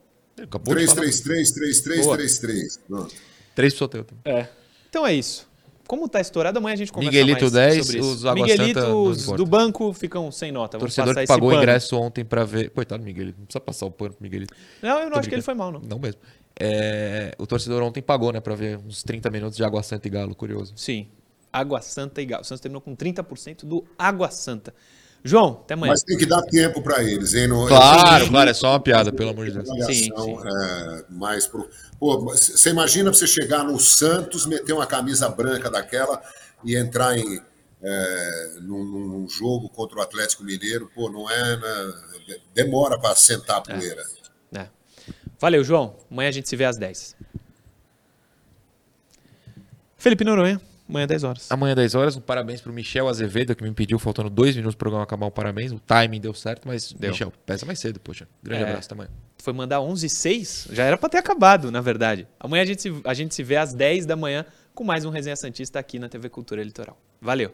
Acabou de 3, falar. 3, 3, 3, 3, Boa. 3, 3. Pronto. 3 pro Soteldo. É. Então é isso. Como tá estourado, amanhã a gente conversa Miguelito mais 10, sobre isso. os Água Miguelitos do banco ficam sem nota. Vamos Torcedor passar que esse pagou o ingresso ontem pra ver. Coitado do Miguelito, não precisa passar o pano pro Miguelito. Não, eu não Tô acho que ele brincando. foi mal, não. Não mesmo. É, o torcedor ontem pagou, né, pra ver uns 30 minutos de Água Santa e Galo, curioso. Sim. Água Santa e Galo. O Santos terminou com 30% do Água Santa. João, até amanhã. Mas tem que dar tempo para eles, hein? Não- Claro, claro, é só uma piada, pelo amor de Deus. avaliação, é, mais pro... Pô, você imagina você chegar no Santos, meter uma camisa branca daquela e entrar em é, num, num jogo contra o Atlético Mineiro, pô, não é. né, demora para sentar a poeira. Valeu, João. Amanhã a gente se vê às 10. Felipe Noronha, amanhã 10 horas. Amanhã, 10 horas, um parabéns pro Michel Azevedo, que me pediu, faltando dois minutos pro programa acabar, um parabéns. O timing deu certo, mas, Deu. Michel, peça mais cedo, poxa. Grande É. abraço, até amanhã. Foi mandar 11 e 6? Já era pra ter acabado, na verdade. Amanhã a gente, se, a gente se vê às 10 da manhã com mais um Resenha Santista aqui na TV Cultura Litoral. Valeu.